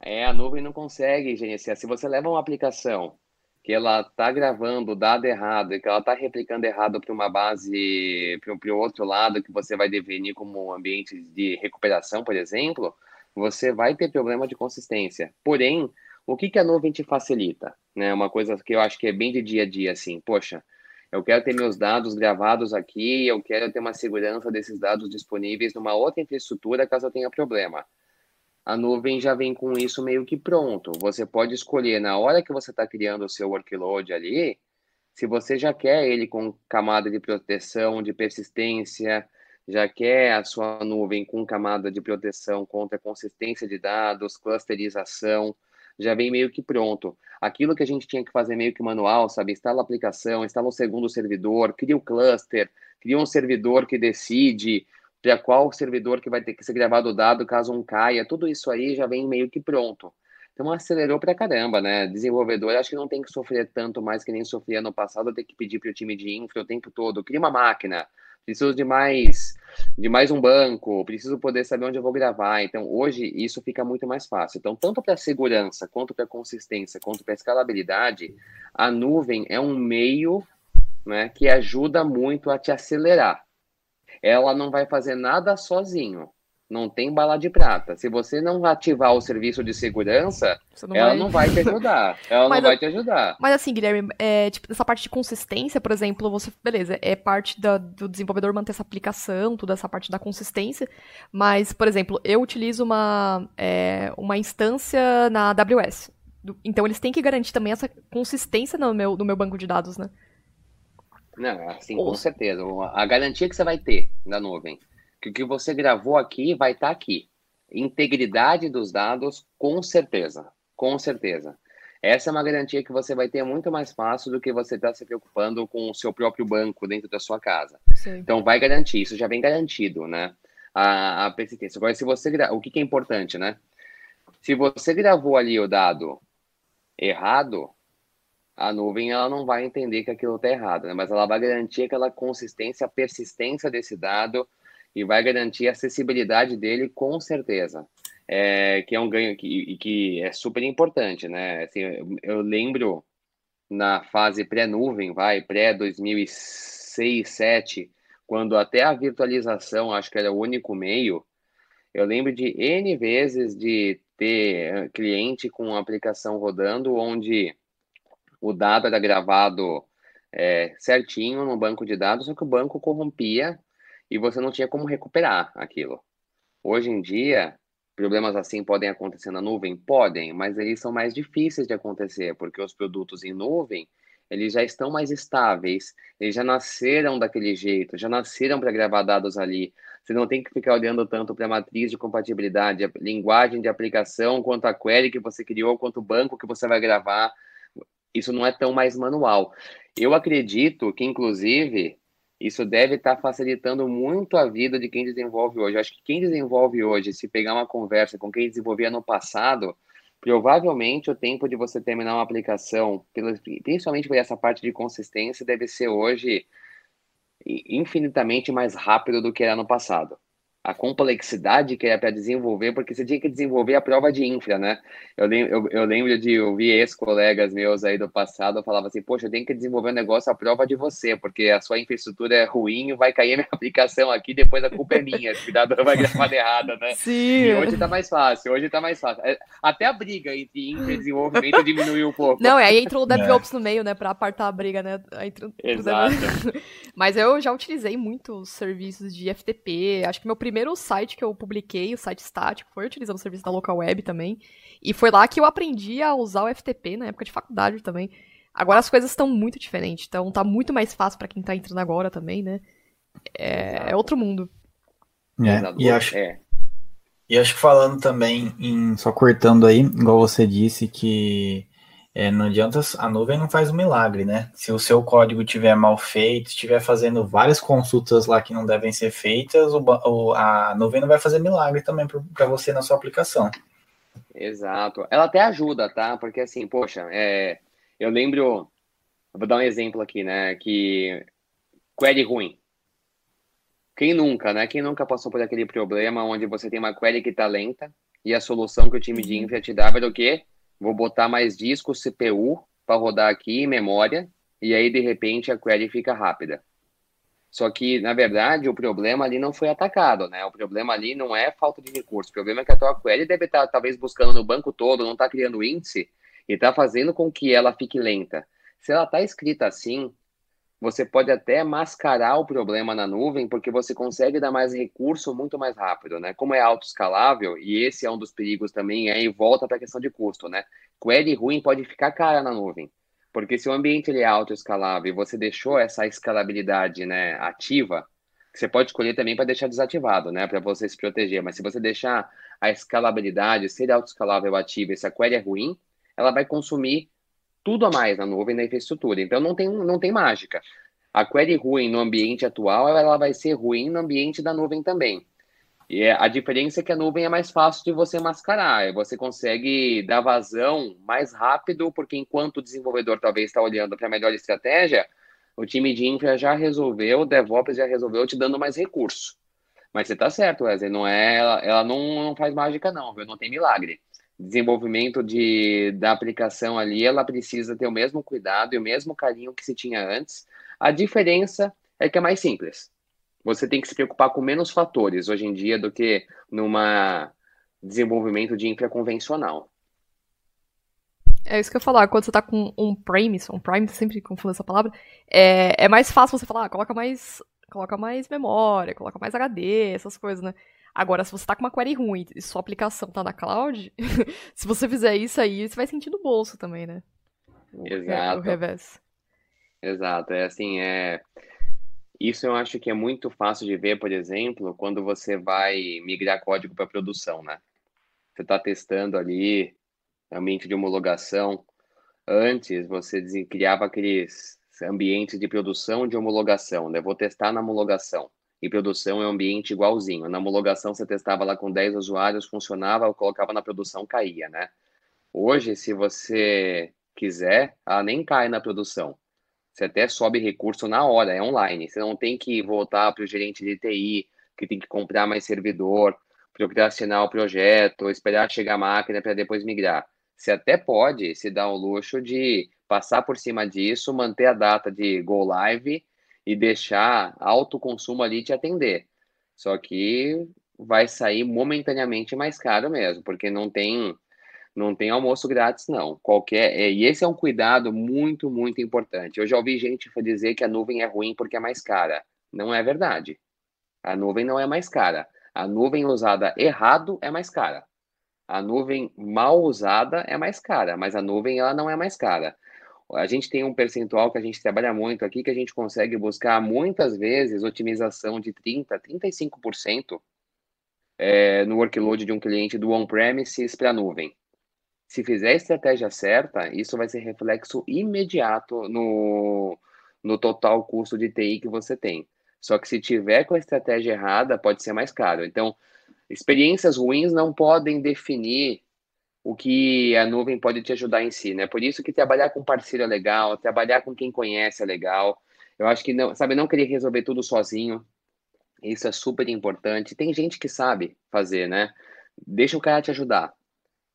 É, a nuvem não consegue gerenciar. Se você leva uma aplicação que ela está gravando o dado errado e que ela está replicando errado para uma base, para o outro lado que você vai definir como ambiente de recuperação, por exemplo, você vai ter problema de consistência. Porém, o que, que a nuvem te facilita? Né? Uma coisa que eu acho que é bem de dia a dia, assim, poxa, eu quero ter meus dados gravados aqui, eu quero ter uma segurança desses dados disponíveis numa outra infraestrutura caso eu tenha problema. A nuvem já vem com isso meio que pronto. Você pode escolher na hora que você está criando o seu workload ali, se você já quer ele com camada de proteção, de persistência, já quer a sua nuvem com camada de proteção contra consistência de dados, clusterização, já vem meio que pronto. Aquilo que a gente tinha que fazer meio que manual, sabe? Instala a aplicação, instala um segundo servidor, cria o um cluster, cria um servidor que decide para qual servidor que vai ter que ser gravado o dado caso um caia, tudo isso aí já vem meio que pronto. Então acelerou pra caramba, né? Desenvolvedor acho que não tem que sofrer tanto mais que nem sofria no passado, ter que pedir para o time de infra o tempo todo, cria uma máquina, preciso de mais de mais um banco, preciso poder saber onde eu vou gravar. Então, hoje isso fica muito mais fácil. Então, tanto para segurança, quanto para consistência, quanto para escalabilidade, a nuvem é um meio né, que ajuda muito a te acelerar. Ela não vai fazer nada sozinho não tem bala de prata. Se você não ativar o serviço de segurança, não ela vai... não vai te ajudar. Ela mas, não vai te ajudar. Mas assim, Guilherme, é, tipo, essa parte de consistência, por exemplo, você, beleza, é parte da, do desenvolvedor manter essa aplicação, toda essa parte da consistência, mas, por exemplo, eu utilizo uma, é, uma instância na AWS. Então eles têm que garantir também essa consistência no meu, no meu banco de dados, né? Não, assim, com certeza. A garantia que você vai ter na nuvem que o que você gravou aqui vai estar tá aqui. Integridade dos dados, com certeza. Com certeza. Essa é uma garantia que você vai ter muito mais fácil do que você estar tá se preocupando com o seu próprio banco dentro da sua casa. Sim. Então, vai garantir, isso já vem garantido, né? A, a persistência. Agora, se você o que, que é importante, né? Se você gravou ali o dado errado, a nuvem ela não vai entender que aquilo está errado, né? mas ela vai garantir aquela consistência, a persistência desse dado e vai garantir a acessibilidade dele com certeza. É, que é um ganho que, que é super importante, né? Assim, eu, eu lembro na fase pré-nuvem, vai, pré-2006, 2007, quando até a virtualização, acho que era o único meio, eu lembro de N vezes de ter cliente com aplicação rodando, onde o dado era gravado é, certinho no banco de dados, só que o banco corrompia e você não tinha como recuperar aquilo. Hoje em dia, problemas assim podem acontecer na nuvem? Podem, mas eles são mais difíceis de acontecer, porque os produtos em nuvem, eles já estão mais estáveis, eles já nasceram daquele jeito, já nasceram para gravar dados ali. Você não tem que ficar olhando tanto para a matriz de compatibilidade, a linguagem de aplicação, quanto a query que você criou, quanto o banco que você vai gravar. Isso não é tão mais manual. Eu acredito que, inclusive, isso deve estar tá facilitando muito a vida de quem desenvolve hoje. Eu acho que quem desenvolve hoje, se pegar uma conversa com quem desenvolvia no passado, provavelmente o tempo de você terminar uma aplicação, principalmente por essa parte de consistência, deve ser hoje infinitamente mais rápido do que era no passado a complexidade que é para desenvolver, porque você tinha que desenvolver a prova de infra, né? Eu, lembro, eu, eu lembro de ouvir ex-colegas meus aí do passado, eu falava assim, poxa, eu tenho que desenvolver um negócio à prova de você, porque a sua infraestrutura é ruim, vai cair a minha aplicação aqui, depois a culpa é minha, cuidado, vai gravar errada, né? Sim. E hoje tá mais fácil, hoje tá mais fácil. É, até a briga entre infra e desenvolvimento diminuiu um pouco. Não, aí entrou o DevOps é. no meio, né, para apartar a briga, né? Entrou, Exato. Mas eu já utilizei muitos serviços de FTP, acho que meu primeiro primeiro site que eu publiquei, o site estático, foi utilizando o serviço da local web também. E foi lá que eu aprendi a usar o FTP na época de faculdade também. Agora as coisas estão muito diferentes, então tá muito mais fácil para quem tá entrando agora também, né? É, é outro mundo. É, e acho, é. e acho que falando também em. Só cortando aí, igual você disse, que é, não adianta, a nuvem não faz um milagre, né? Se o seu código tiver mal feito, estiver fazendo várias consultas lá que não devem ser feitas, o, o, a nuvem não vai fazer milagre também para você na sua aplicação. Exato. Ela até ajuda, tá? Porque assim, poxa, é, eu lembro, vou dar um exemplo aqui, né? Que query ruim. Quem nunca, né? Quem nunca passou por aquele problema onde você tem uma query que tá lenta e a solução que o time de infra te dava era o quê? Vou botar mais disco CPU para rodar aqui, memória, e aí de repente a query fica rápida. Só que, na verdade, o problema ali não foi atacado, né? O problema ali não é falta de recurso. O problema é que a tua query deve estar, talvez, buscando no banco todo, não está criando índice e está fazendo com que ela fique lenta. Se ela está escrita assim, você pode até mascarar o problema na nuvem, porque você consegue dar mais recurso muito mais rápido, né? Como é autoescalável, e esse é um dos perigos também, aí volta para a questão de custo, né? Query ruim pode ficar cara na nuvem, porque se o ambiente ele é autoescalável e você deixou essa escalabilidade né, ativa, você pode escolher também para deixar desativado, né? Para você se proteger, mas se você deixar a escalabilidade, ser autoescalável ativa e se a query é ruim, ela vai consumir tudo a mais na nuvem, na infraestrutura. Então não tem, não tem mágica. A query ruim no ambiente atual, ela vai ser ruim no ambiente da nuvem também. E é, a diferença é que a nuvem é mais fácil de você mascarar. Você consegue dar vazão mais rápido, porque enquanto o desenvolvedor talvez está olhando para a melhor estratégia, o time de infra já resolveu, o DevOps já resolveu te dando mais recurso. Mas você está certo, Wesley, não é, ela, ela não, não faz mágica não, viu? não tem milagre desenvolvimento de, da aplicação ali, ela precisa ter o mesmo cuidado e o mesmo carinho que se tinha antes. A diferença é que é mais simples. Você tem que se preocupar com menos fatores hoje em dia do que numa desenvolvimento de infra convencional. É isso que eu ia falar, quando você tá com um premise, um prime, sempre confundo essa palavra, é, é mais fácil você falar, ah, coloca mais, coloca mais memória, coloca mais HD, essas coisas, né? Agora, se você tá com uma query ruim e sua aplicação tá na cloud, se você fizer isso aí, você vai sentir no bolso também, né? O, Exato. O revés. Exato. É assim, é... Isso eu acho que é muito fácil de ver, por exemplo, quando você vai migrar código para produção, né? Você está testando ali ambiente de homologação. Antes, você criava aqueles ambientes de produção de homologação, né? Vou testar na homologação e produção é um ambiente igualzinho. Na homologação, você testava lá com 10 usuários, funcionava, colocava na produção, caía, né? Hoje, se você quiser, ela nem cai na produção. Você até sobe recurso na hora, é online. Você não tem que voltar para o gerente de TI, que tem que comprar mais servidor, procrastinar o projeto, esperar chegar a máquina para depois migrar. Você até pode se dar o luxo de passar por cima disso, manter a data de go live e deixar alto consumo ali te atender. Só que vai sair momentaneamente mais caro mesmo, porque não tem não tem almoço grátis não. Qualquer é, e esse é um cuidado muito muito importante. Eu já ouvi gente dizer que a nuvem é ruim porque é mais cara. Não é verdade. A nuvem não é mais cara. A nuvem usada errado é mais cara. A nuvem mal usada é mais cara, mas a nuvem ela não é mais cara a gente tem um percentual que a gente trabalha muito aqui, que a gente consegue buscar muitas vezes otimização de 30%, 35% é, no workload de um cliente do on-premises para a nuvem. Se fizer a estratégia certa, isso vai ser reflexo imediato no, no total custo de TI que você tem. Só que se tiver com a estratégia errada, pode ser mais caro. Então, experiências ruins não podem definir o que a nuvem pode te ajudar em si, né? Por isso que trabalhar com parceiro é legal, trabalhar com quem conhece é legal. Eu acho que não, sabe, não querer resolver tudo sozinho. Isso é super importante. Tem gente que sabe fazer, né? Deixa o cara te ajudar.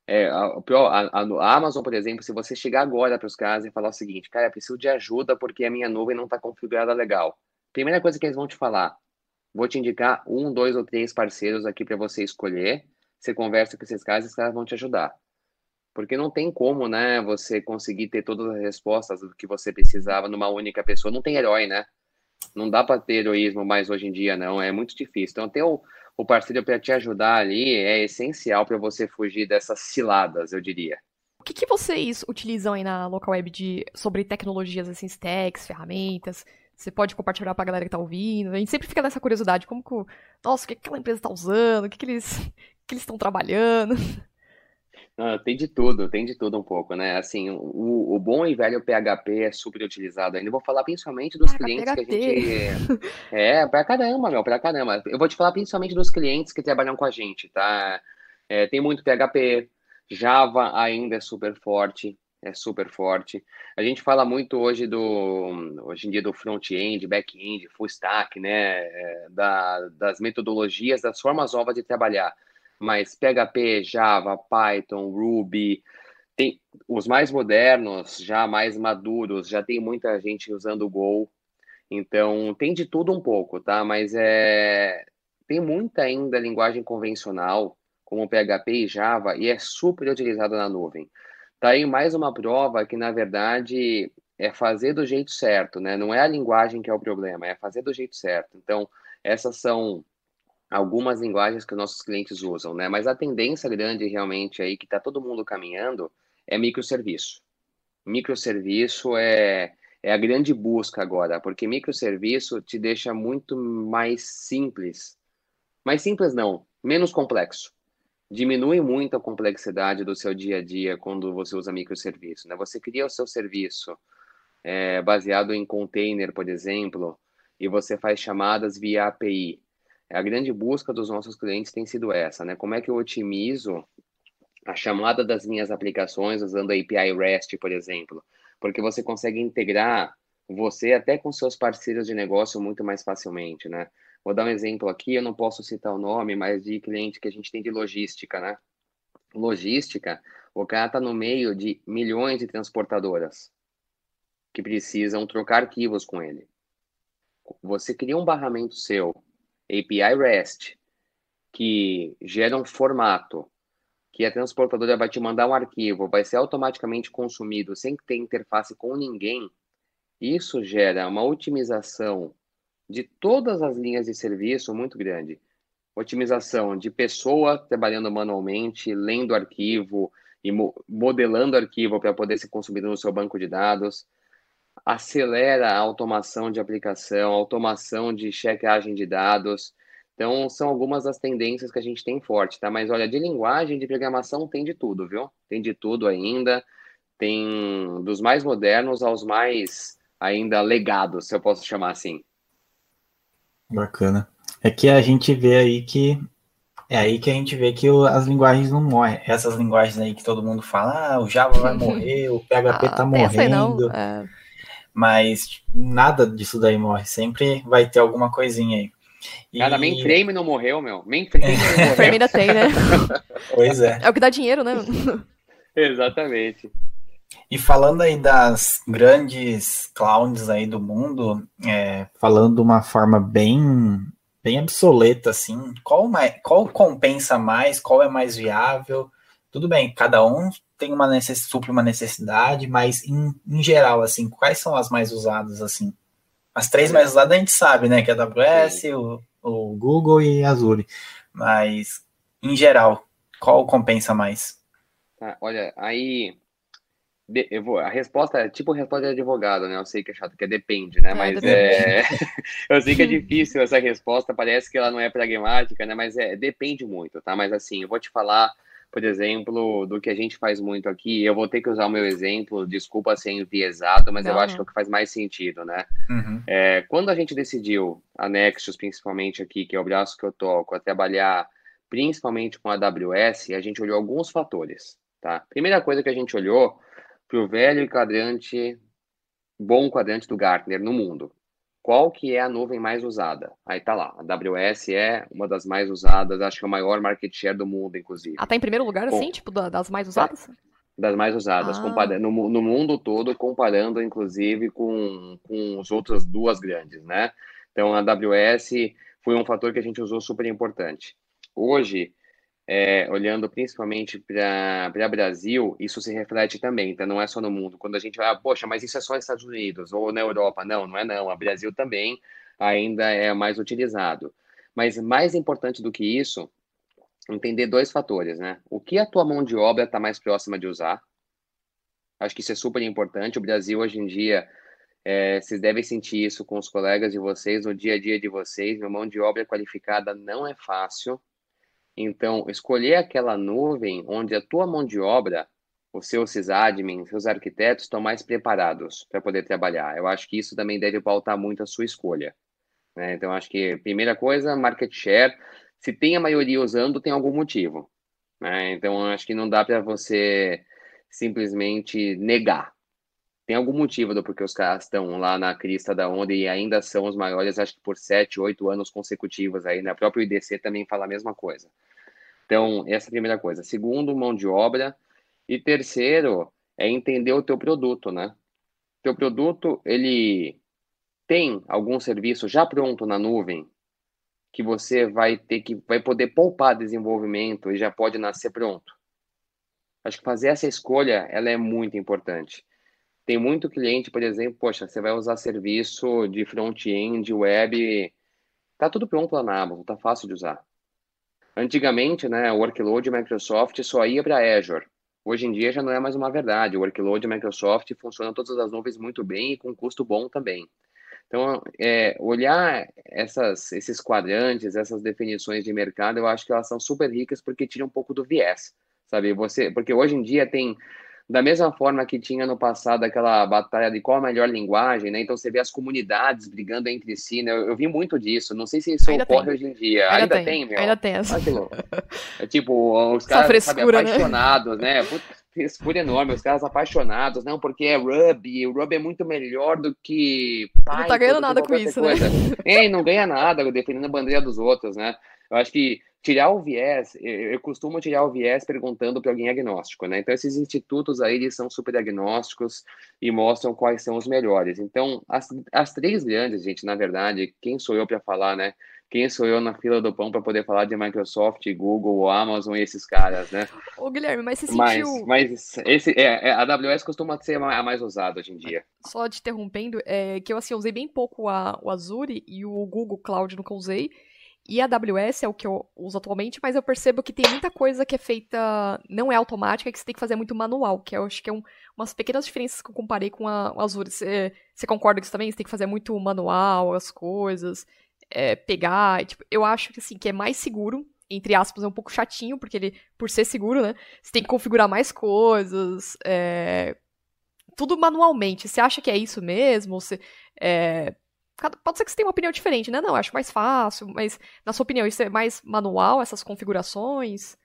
É, a, a, a, Amazon, por exemplo, se você chegar agora para os caras e falar o seguinte, cara, preciso de ajuda porque a minha nuvem não está configurada legal. Primeira coisa que eles vão te falar, vou te indicar um, dois ou três parceiros aqui para você escolher você conversa com esses caras, esses caras vão te ajudar. Porque não tem como, né, você conseguir ter todas as respostas do que você precisava numa única pessoa. Não tem herói, né? Não dá para ter heroísmo mais hoje em dia, não. É muito difícil. Então, ter o, o parceiro para te ajudar ali é essencial para você fugir dessas ciladas, eu diria. O que, que vocês utilizam aí na local web de, sobre tecnologias, assim, stacks, ferramentas? Você pode compartilhar pra galera que tá ouvindo. A gente sempre fica nessa curiosidade, como que, nossa, o que aquela empresa tá usando, o que, que eles que eles estão trabalhando? Não, tem de tudo, tem de tudo um pouco, né? Assim, o, o bom e velho PHP é super utilizado ainda. Eu vou falar principalmente dos ah, clientes PHP. que a gente. É, pra caramba, meu, pra caramba. Eu vou te falar principalmente dos clientes que trabalham com a gente, tá? É, tem muito PHP, Java ainda é super forte, é super forte. A gente fala muito hoje do hoje em dia do front-end, back-end, full stack, né? É, da, das metodologias, das formas novas de trabalhar mas PHP, Java, Python, Ruby, tem os mais modernos, já mais maduros, já tem muita gente usando o Go. Então, tem de tudo um pouco, tá? Mas é... tem muita ainda linguagem convencional, como PHP e Java, e é super utilizado na nuvem. Tá aí mais uma prova que, na verdade, é fazer do jeito certo, né? Não é a linguagem que é o problema, é fazer do jeito certo. Então, essas são algumas linguagens que nossos clientes usam, né? Mas a tendência grande realmente aí que está todo mundo caminhando é microserviço. Microserviço é, é a grande busca agora, porque microserviço te deixa muito mais simples. Mais simples não, menos complexo. Diminui muito a complexidade do seu dia a dia quando você usa microserviço, né? Você cria o seu serviço é, baseado em container, por exemplo, e você faz chamadas via API. A grande busca dos nossos clientes tem sido essa, né? Como é que eu otimizo a chamada das minhas aplicações usando a API REST, por exemplo? Porque você consegue integrar você até com seus parceiros de negócio muito mais facilmente, né? Vou dar um exemplo aqui, eu não posso citar o nome, mas de cliente que a gente tem de logística, né? Logística, o cara está no meio de milhões de transportadoras que precisam trocar arquivos com ele. Você cria um barramento seu, API REST, que gera um formato, que a transportadora vai te mandar um arquivo, vai ser automaticamente consumido sem ter interface com ninguém. Isso gera uma otimização de todas as linhas de serviço muito grande. Otimização de pessoa trabalhando manualmente, lendo arquivo e modelando arquivo para poder ser consumido no seu banco de dados acelera a automação de aplicação, automação de checagem de dados. Então, são algumas das tendências que a gente tem forte, tá? Mas olha, de linguagem, de programação, tem de tudo, viu? Tem de tudo ainda. Tem dos mais modernos aos mais ainda legados, se eu posso chamar assim. Bacana. É que a gente vê aí que é aí que a gente vê que as linguagens não morrem. Essas linguagens aí que todo mundo fala, ah, o Java vai morrer, o PHP ah, tá morrendo. Não, é mas nada disso daí morre. Sempre vai ter alguma coisinha aí. E... Cara, mainframe não morreu, meu. Mainframe não morreu. ainda tem, né? Pois é. É o que dá dinheiro, né? Exatamente. E falando aí das grandes clouds aí do mundo, é, falando de uma forma bem bem obsoleta, assim, qual, mais, qual compensa mais, qual é mais viável? Tudo bem, cada um tem uma necessidade, supre uma necessidade, mas em, em geral, assim, quais são as mais usadas, assim? As três mais usadas a gente sabe, né? Que é a AWS, o, o Google e a Azure. Mas, em geral, qual compensa mais? Ah, olha, aí eu vou, a resposta é tipo a resposta de advogado, né? Eu sei que é chato, que é depende, né? É, Mas é. eu sei que é difícil essa resposta, parece que ela não é pragmática, né? Mas é, depende muito, tá? Mas assim, eu vou te falar por exemplo, do que a gente faz muito aqui. Eu vou ter que usar o meu exemplo, desculpa ser enviesado, mas não, eu acho que é o que faz mais sentido, né? Uhum. É, quando a gente decidiu, a Nexus, principalmente aqui, que é o braço que eu toco, a trabalhar principalmente com a AWS, a gente olhou alguns fatores, tá? Primeira coisa que a gente olhou para o velho quadrante, bom quadrante do Gartner no mundo qual que é a nuvem mais usada? Aí tá lá, a AWS é uma das mais usadas, acho que é o maior market share do mundo, inclusive. Ah, tá em primeiro lugar, assim, tipo, das mais usadas? Das mais usadas, ah. no, no, mundo todo, comparando, inclusive, com, com as outras duas grandes, né? Então, a AWS foi um fator que a gente usou super importante. Hoje, é, olhando principalmente para Brasil, isso se reflete também, então não é só no mundo. Quando a gente vai, ah, poxa, mas isso é só nos Estados Unidos ou na Europa. Não, não é não. A Brasil também ainda é mais utilizado. Mas mais importante do que isso, entender dois fatores, né? O que a tua mão de obra está mais próxima de usar? Acho que isso é super importante. O Brasil hoje em dia, é, vocês devem sentir isso com os colegas de vocês, no dia a dia de vocês. Uma mão de obra qualificada não é fácil então, escolher aquela nuvem onde a tua mão de obra, os seus sysadmins, seus arquitetos estão mais preparados para poder trabalhar. Eu acho que isso também deve pautar muito a sua escolha. Né? Então, acho que, primeira coisa, market share. Se tem a maioria usando, tem algum motivo. Né? Então, acho que não dá para você simplesmente negar. Tem algum motivo do porquê os caras estão lá na crista da onda e ainda são os maiores, acho que por sete, oito anos consecutivos aí, né? O próprio IDC também fala a mesma coisa. Então, essa é a primeira coisa. Segundo, mão de obra. E terceiro, é entender o teu produto, né? Teu produto, ele tem algum serviço já pronto na nuvem que você vai ter que vai poder poupar desenvolvimento e já pode nascer pronto. Acho que fazer essa escolha ela é muito importante. Tem muito cliente, por exemplo, poxa, você vai usar serviço de front-end, web, tá tudo pronto lá na Amazon, tá fácil de usar. Antigamente, né, o workload Microsoft só ia para Azure. Hoje em dia já não é mais uma verdade. O workload Microsoft funciona em todas as nuvens muito bem e com custo bom também. Então, é, olhar essas, esses quadrantes, essas definições de mercado, eu acho que elas são super ricas porque tiram um pouco do viés, sabe? Você, porque hoje em dia tem da mesma forma que tinha no passado aquela batalha de qual a melhor linguagem, né? Então você vê as comunidades brigando entre si, né? Eu, eu vi muito disso. Não sei se isso ainda ocorre tem. hoje em dia. Ainda, ainda tem, tem, meu. Ainda tem essa. é tipo, os caras sabe, né? apaixonados, né? né? Frescura enorme, os caras apaixonados, não, porque é Ruby, o Ruby é muito melhor do que. Não tá ganhando nada com isso, né? coisa. né? É, não ganha nada defendendo a bandeira dos outros, né? Eu acho que tirar o viés, eu costumo tirar o viés perguntando para alguém agnóstico, né? Então, esses institutos aí, eles são super agnósticos e mostram quais são os melhores. Então, as, as três grandes, gente, na verdade, quem sou eu para falar, né? Quem sou eu na fila do pão para poder falar de Microsoft, Google, Amazon e esses caras, né? Ô, Guilherme, mas você sentiu... Mas, mas esse, é, é a AWS costuma ser a mais usada hoje em dia. Só te interrompendo, é que eu, assim, usei bem pouco a, o Azure e o Google Cloud nunca usei. E a AWS é o que eu uso atualmente, mas eu percebo que tem muita coisa que é feita, não é automática, que você tem que fazer muito manual, que eu acho que é um, umas pequenas diferenças que eu comparei com a, o Azure. Você, você concorda com isso também? Você tem que fazer muito manual, as coisas é, pegar. Tipo, eu acho que assim, que é mais seguro, entre aspas, é um pouco chatinho, porque ele, por ser seguro, né? Você tem que configurar mais coisas. É, tudo manualmente. Você acha que é isso mesmo? Você, é, pode ser que você tenha uma opinião diferente, né? Não, eu acho mais fácil, mas na sua opinião, isso é mais manual, essas configurações?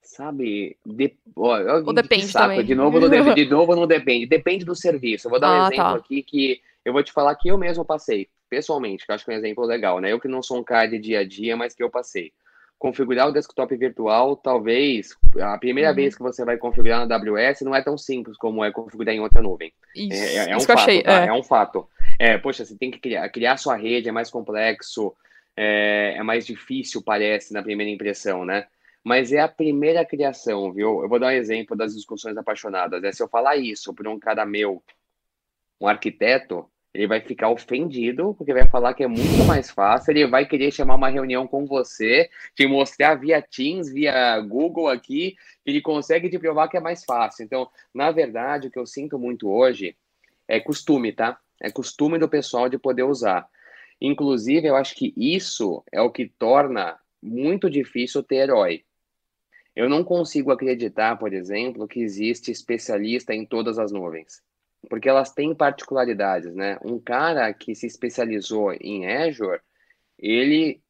Sabe, de, ó, Ou depende saco, também. De novo, não depende, de novo não depende. Depende do serviço. Eu vou dar um ah, exemplo tá. aqui que eu vou te falar que eu mesmo passei pessoalmente, que eu acho que é um exemplo legal, né? Eu que não sou um cara de dia a dia, mas que eu passei. Configurar o desktop virtual, talvez, a primeira uhum. vez que você vai configurar na AWS não é tão simples como é configurar em outra nuvem. Isso, é, é, é um fato, achei, tá? é. é. um fato. É, poxa, você tem que criar, criar sua rede, é mais complexo, é, é mais difícil, parece, na primeira impressão, né? Mas é a primeira criação, viu? Eu vou dar um exemplo das discussões apaixonadas. É se eu falar isso para um cara meu, um arquiteto, ele vai ficar ofendido, porque vai falar que é muito mais fácil, ele vai querer chamar uma reunião com você, te mostrar via Teams, via Google aqui, que ele consegue te provar que é mais fácil. Então, na verdade, o que eu sinto muito hoje é costume, tá? É costume do pessoal de poder usar. Inclusive, eu acho que isso é o que torna muito difícil ter herói. Eu não consigo acreditar, por exemplo, que existe especialista em todas as nuvens porque elas têm particularidades, né? Um cara que se especializou em Azure, ele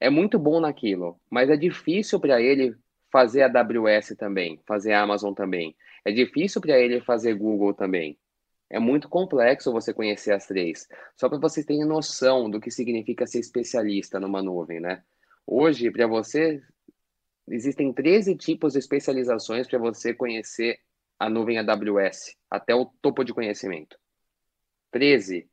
é muito bom naquilo, mas é difícil para ele fazer a AWS também, fazer a Amazon também. É difícil para ele fazer Google também. É muito complexo você conhecer as três. Só para vocês terem noção do que significa ser especialista numa nuvem, né? Hoje, para você, existem 13 tipos de especializações para você conhecer a nuvem AWS até o topo de conhecimento. 13.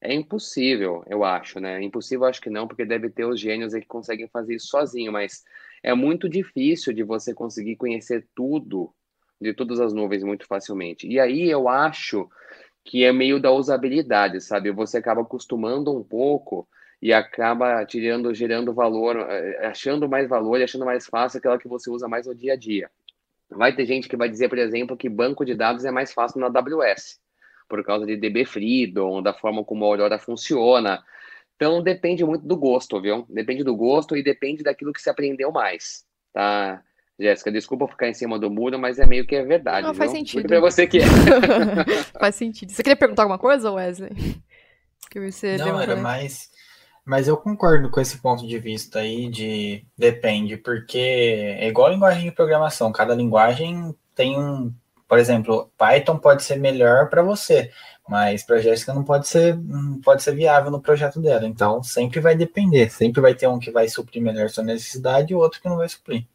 É impossível, eu acho, né? Impossível, acho que não, porque deve ter os gênios que conseguem fazer isso sozinho, mas é muito difícil de você conseguir conhecer tudo de todas as nuvens muito facilmente. E aí eu acho que é meio da usabilidade, sabe? Você acaba acostumando um pouco e acaba tirando, gerando valor, eh, achando mais valor e achando mais fácil aquela que você usa mais no dia a dia. Vai ter gente que vai dizer, por exemplo, que banco de dados é mais fácil na AWS, por causa de DB Freedom, da forma como a Aurora funciona. Então depende muito do gosto, viu? Depende do gosto e depende daquilo que se aprendeu mais, tá? Jéssica, desculpa ficar em cima do muro, mas é meio que é verdade. Não, faz viu? sentido. Para você que é. faz sentido. Você queria perguntar alguma coisa, Wesley? Que você Não, era mais mas eu concordo com esse ponto de vista aí de depende, porque é igual a linguagem de programação, cada linguagem tem um, por exemplo, Python pode ser melhor para você, mas para Jéssica não pode ser não pode ser viável no projeto dela. Então sempre vai depender, sempre vai ter um que vai suprir melhor sua necessidade e outro que não vai suprir.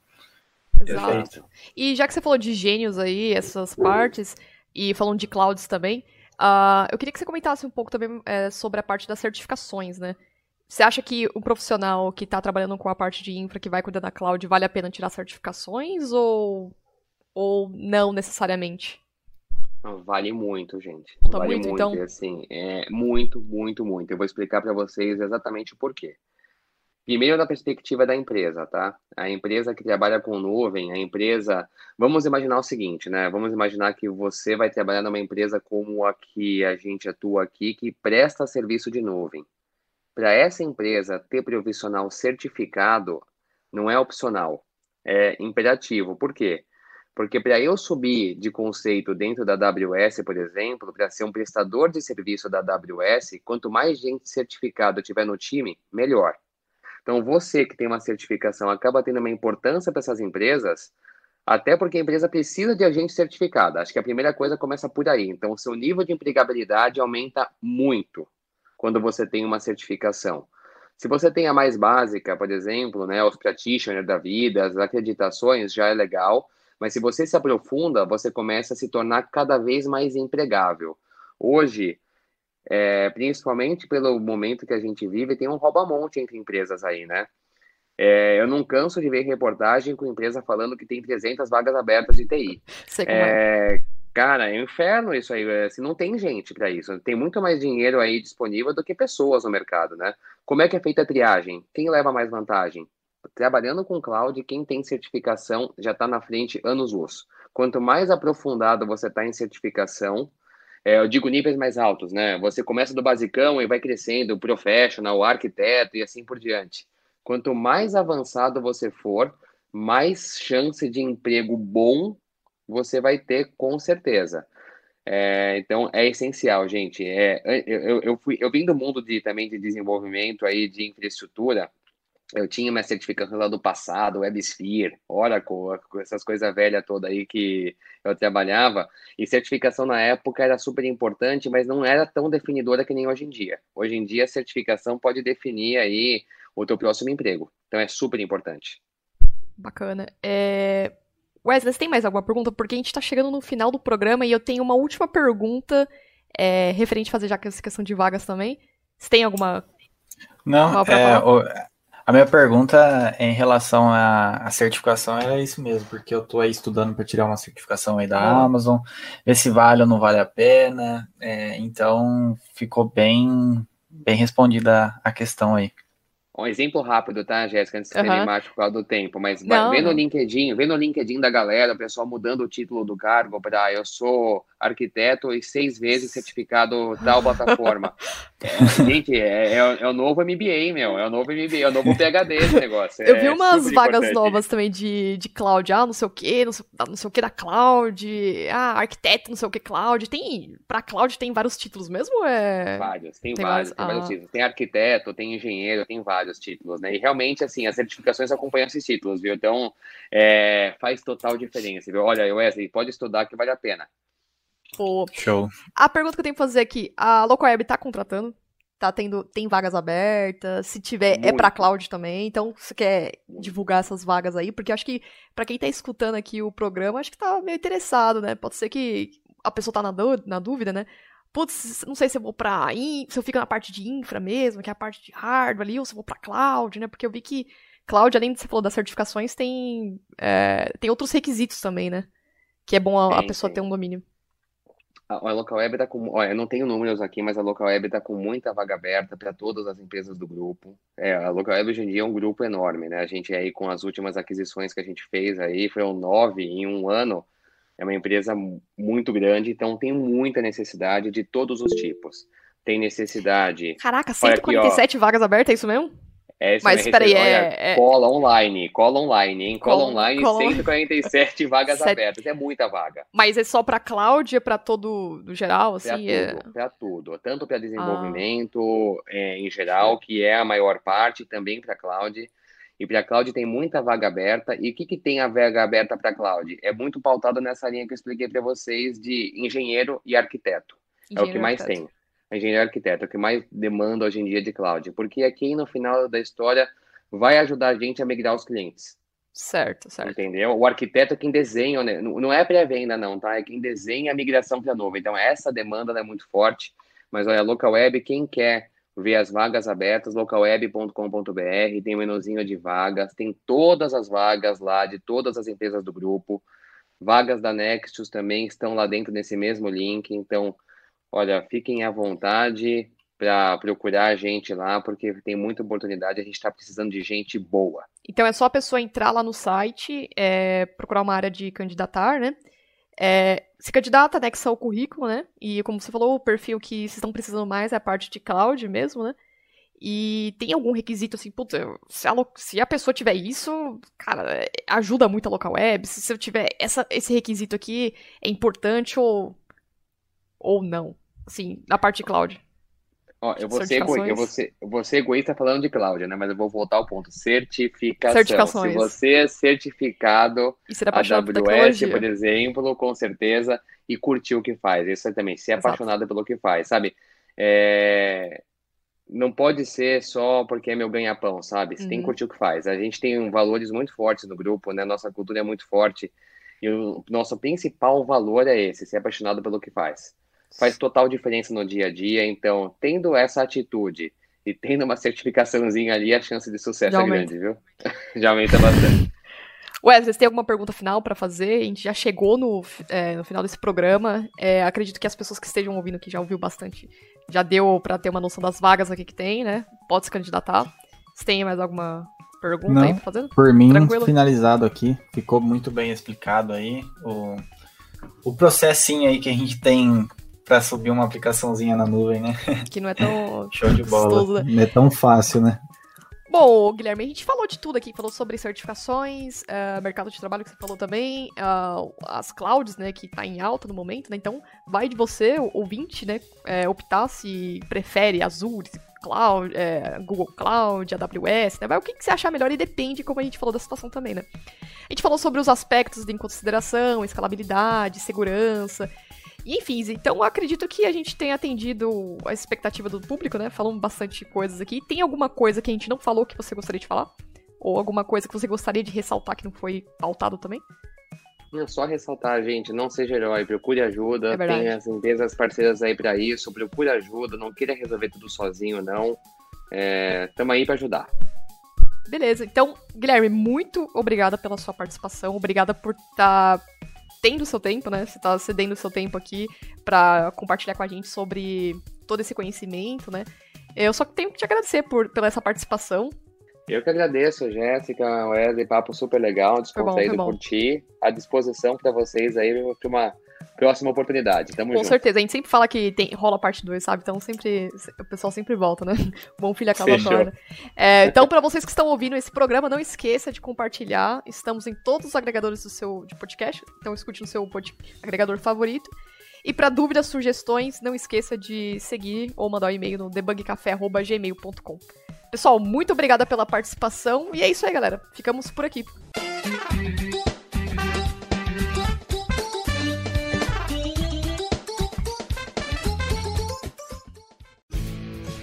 Exato. Perfeito. E já que você falou de gênios aí, essas partes, e falando de clouds também, uh, eu queria que você comentasse um pouco também é, sobre a parte das certificações, né? Você acha que o profissional que está trabalhando com a parte de infra, que vai cuidar da cloud, vale a pena tirar certificações ou, ou não necessariamente? Vale muito, gente. Conta vale muito, muito, então? assim, é muito, muito, muito. Eu vou explicar para vocês exatamente o porquê. Primeiro, da perspectiva da empresa, tá? A empresa que trabalha com nuvem, a empresa. Vamos imaginar o seguinte, né? Vamos imaginar que você vai trabalhar numa empresa como a que a gente atua aqui, que presta serviço de nuvem. Para essa empresa ter profissional certificado, não é opcional, é imperativo. Por quê? Porque para eu subir de conceito dentro da AWS, por exemplo, para ser um prestador de serviço da AWS, quanto mais gente certificada tiver no time, melhor. Então, você que tem uma certificação acaba tendo uma importância para essas empresas, até porque a empresa precisa de agente certificado. Acho que a primeira coisa começa por aí. Então, o seu nível de empregabilidade aumenta muito quando você tem uma certificação. Se você tem a mais básica, por exemplo, né, os practitioners da vida, as acreditações, já é legal, mas se você se aprofunda, você começa a se tornar cada vez mais empregável. Hoje, é, principalmente pelo momento que a gente vive, tem um rouba-monte entre empresas aí, né? É, eu não canso de ver reportagem com empresa falando que tem 300 vagas abertas de TI. Sei como é. É, cara, é um inferno isso aí. Assim, não tem gente para isso. Tem muito mais dinheiro aí disponível do que pessoas no mercado, né? Como é que é feita a triagem? Quem leva mais vantagem? Trabalhando com cloud, quem tem certificação já está na frente anos luz. Quanto mais aprofundado você está em certificação, é, eu digo níveis mais altos, né? Você começa do basicão e vai crescendo, professional, arquiteto e assim por diante. Quanto mais avançado você for, mais chance de emprego bom você vai ter, com certeza. É, então é essencial, gente. É, eu, eu, fui, eu vim do mundo de, também de desenvolvimento aí de infraestrutura eu tinha minha certificação lá do passado, WebSphere, Oracle, essas coisas velhas todas aí que eu trabalhava. E certificação na época era super importante, mas não era tão definidora que nem hoje em dia. Hoje em dia, a certificação pode definir aí o teu próximo emprego. Então é super importante. Bacana. É... Wesley, você tem mais alguma pergunta? Porque a gente está chegando no final do programa e eu tenho uma última pergunta é, referente a fazer já essa questão de vagas também. Você tem alguma não, é, o, a minha pergunta em relação à, certificação era isso mesmo, porque eu estou aí estudando para tirar uma certificação aí da ah. Amazon, ver se vale ou não vale a pena. É, então ficou bem, bem respondida a questão aí. Um exemplo rápido, tá, Jéssica, antes de uhum. animar por causa do tempo, mas não, vê no LinkedIn, vê no LinkedIn da galera, o pessoal mudando o título do cargo para eu sou arquiteto e seis vezes certificado tal plataforma. é, gente, é, é, é, o novo MBA, meu, é o novo MBA, é o novo PHD esse negócio. eu vi é umas vagas importante. novas também de, de cloud, ah, não sei o que, não sei, não sei o que da cloud, ah, arquiteto, não sei o que cloud, tem, pra cloud tem vários títulos mesmo? É... Vários, tem, tem vários, tem vários ah. títulos, tem arquiteto, tem engenheiro, tem vários vários títulos, né? E realmente, assim, as certificações acompanham esses títulos, viu? Então, é, faz total diferença, viu? Olha, Wesley, pode estudar que vale a pena. Pô. Show. A pergunta que eu tenho que fazer aqui, a LocalWeb tá contratando? Tá tendo, tem vagas abertas? Se tiver, Muito. é pra cloud também. Então, você quer divulgar essas vagas aí? Porque acho que, para quem tá escutando aqui o programa, acho que tá meio interessado, né? Pode ser que a pessoa tá na, na dúvida, né? Putz, não sei se eu vou pra. Se eu fico na parte de infra mesmo, que é a parte de hardware ali, ou se eu vou pra cloud, né? Porque eu vi que cloud, além de você falou das certificações, tem, é, tem outros requisitos também, né? Que é bom a, a pessoa ter um domínio. A, a Local Web tá com. Ó, eu não tenho números aqui, mas a Local Web tá com muita vaga aberta para todas as empresas do grupo. É, a Local Web hoje em dia é um grupo enorme, né? A gente aí, com as últimas aquisições que a gente fez aí, foi um nove em um ano é uma empresa muito grande, então tem muita necessidade de todos os tipos. Tem necessidade. Caraca, 147 aqui, vagas abertas, é isso mesmo? É, Mas peraí, é, é, Cola online, cola online, hein? Cola, cola online, cola... 147 vagas Sete... abertas, é muita vaga. Mas é só para cloud, é para todo, no geral, assim? Para é... tudo. Tanto para desenvolvimento ah. é, em geral, que é a maior parte, também para cloud. E para a cloud tem muita vaga aberta. E o que, que tem a vaga aberta para a cloud? É muito pautado nessa linha que eu expliquei para vocês de engenheiro e arquiteto. Engenheiro é o que mais arquiteto. tem. Engenheiro e arquiteto, é o que mais demanda hoje em dia de cloud. Porque é quem, no final da história, vai ajudar a gente a migrar os clientes. Certo, certo. Entendeu? O arquiteto é quem desenha, né? não é pré-venda não, tá? É quem desenha a migração para a nuvem. Então essa demanda é muito forte, mas olha, local web, quem quer ver as vagas abertas, localweb.com.br, tem um menuzinho de vagas, tem todas as vagas lá de todas as empresas do grupo. Vagas da Nexus também estão lá dentro desse mesmo link, então, olha, fiquem à vontade, para procurar a gente lá, porque tem muita oportunidade, a gente está precisando de gente boa. Então é só a pessoa entrar lá no site, é, procurar uma área de candidatar, né? É, se candidata, anexa o currículo, né? E como você falou, o perfil que vocês estão precisando mais é a parte de cloud mesmo, né? E tem algum requisito assim, se a, se a pessoa tiver isso, cara, ajuda muito a local web. Se eu tiver essa, esse requisito aqui, é importante ou, ou não? Assim, na parte de cloud. Ó, eu vou, ser, eu, vou ser, eu vou ser egoísta falando de Cláudia, né? Mas eu vou voltar ao ponto. Certificação. Certificações. Se você é certificado AWS, por exemplo, com certeza, e curtiu o que faz. Isso também, ser Exato. apaixonado pelo que faz, sabe? É... Não pode ser só porque é meu ganha-pão, sabe? Você uhum. tem que uhum. curtir o que faz. A gente tem valores muito fortes no grupo, né? Nossa cultura é muito forte. E o nosso principal valor é esse, ser apaixonado pelo que faz faz total diferença no dia a dia. Então, tendo essa atitude e tendo uma certificaçãozinha ali, a chance de sucesso já é aumenta. grande, viu? já aumenta bastante. Wesley, você tem alguma pergunta final para fazer? A gente já chegou no, é, no final desse programa. É, acredito que as pessoas que estejam ouvindo aqui já ouviu bastante. Já deu para ter uma noção das vagas aqui que tem, né? Pode se candidatar. Você tem mais alguma pergunta Não, aí pra fazer? Por mim, Tranquilo? finalizado aqui. Ficou muito bem explicado aí. O, o processinho aí que a gente tem para subir uma aplicaçãozinha na nuvem, né? Que não é tão. Show de bola. Né? Não é tão fácil, né? Bom, Guilherme, a gente falou de tudo aqui, falou sobre certificações, uh, mercado de trabalho que você falou também, uh, as clouds, né, que tá em alta no momento, né, então vai de você, o ouvinte, né, é, optar se prefere Azure, Cloud, é, Google Cloud, AWS, né, vai o que, que você achar melhor e depende, como a gente falou da situação também, né. A gente falou sobre os aspectos de consideração, escalabilidade, segurança, enfim, então acredito que a gente tenha atendido a expectativa do público, né? Falamos bastante coisas aqui. Tem alguma coisa que a gente não falou que você gostaria de falar? Ou alguma coisa que você gostaria de ressaltar que não foi pautado também? Não, só ressaltar, gente, não seja herói, procure ajuda, é tem as empresas parceiras aí para isso, procure ajuda, não queira resolver tudo sozinho, não. Estamos é, aí para ajudar. Beleza, então, Guilherme, muito obrigada pela sua participação, obrigada por estar tá tendo seu tempo, né? Você tá cedendo seu tempo aqui para compartilhar com a gente sobre todo esse conhecimento, né? Eu só tenho que te agradecer por, pela essa participação. Eu que agradeço, Jéssica, Wesley, papo super legal, descontraído por ti. À disposição para vocês aí para uma próxima oportunidade. Tamo Com junto. certeza. A gente sempre fala que tem, rola parte 2, sabe? Então sempre o pessoal sempre volta, né? Bom filho acaba fora. É, então, para vocês que estão ouvindo esse programa, não esqueça de compartilhar. Estamos em todos os agregadores do seu de podcast. Então escute no seu pod, agregador favorito. E para dúvidas, sugestões, não esqueça de seguir ou mandar um e-mail no debugcafé.gmail.com. Pessoal, muito obrigada pela participação. E é isso aí, galera. Ficamos por aqui.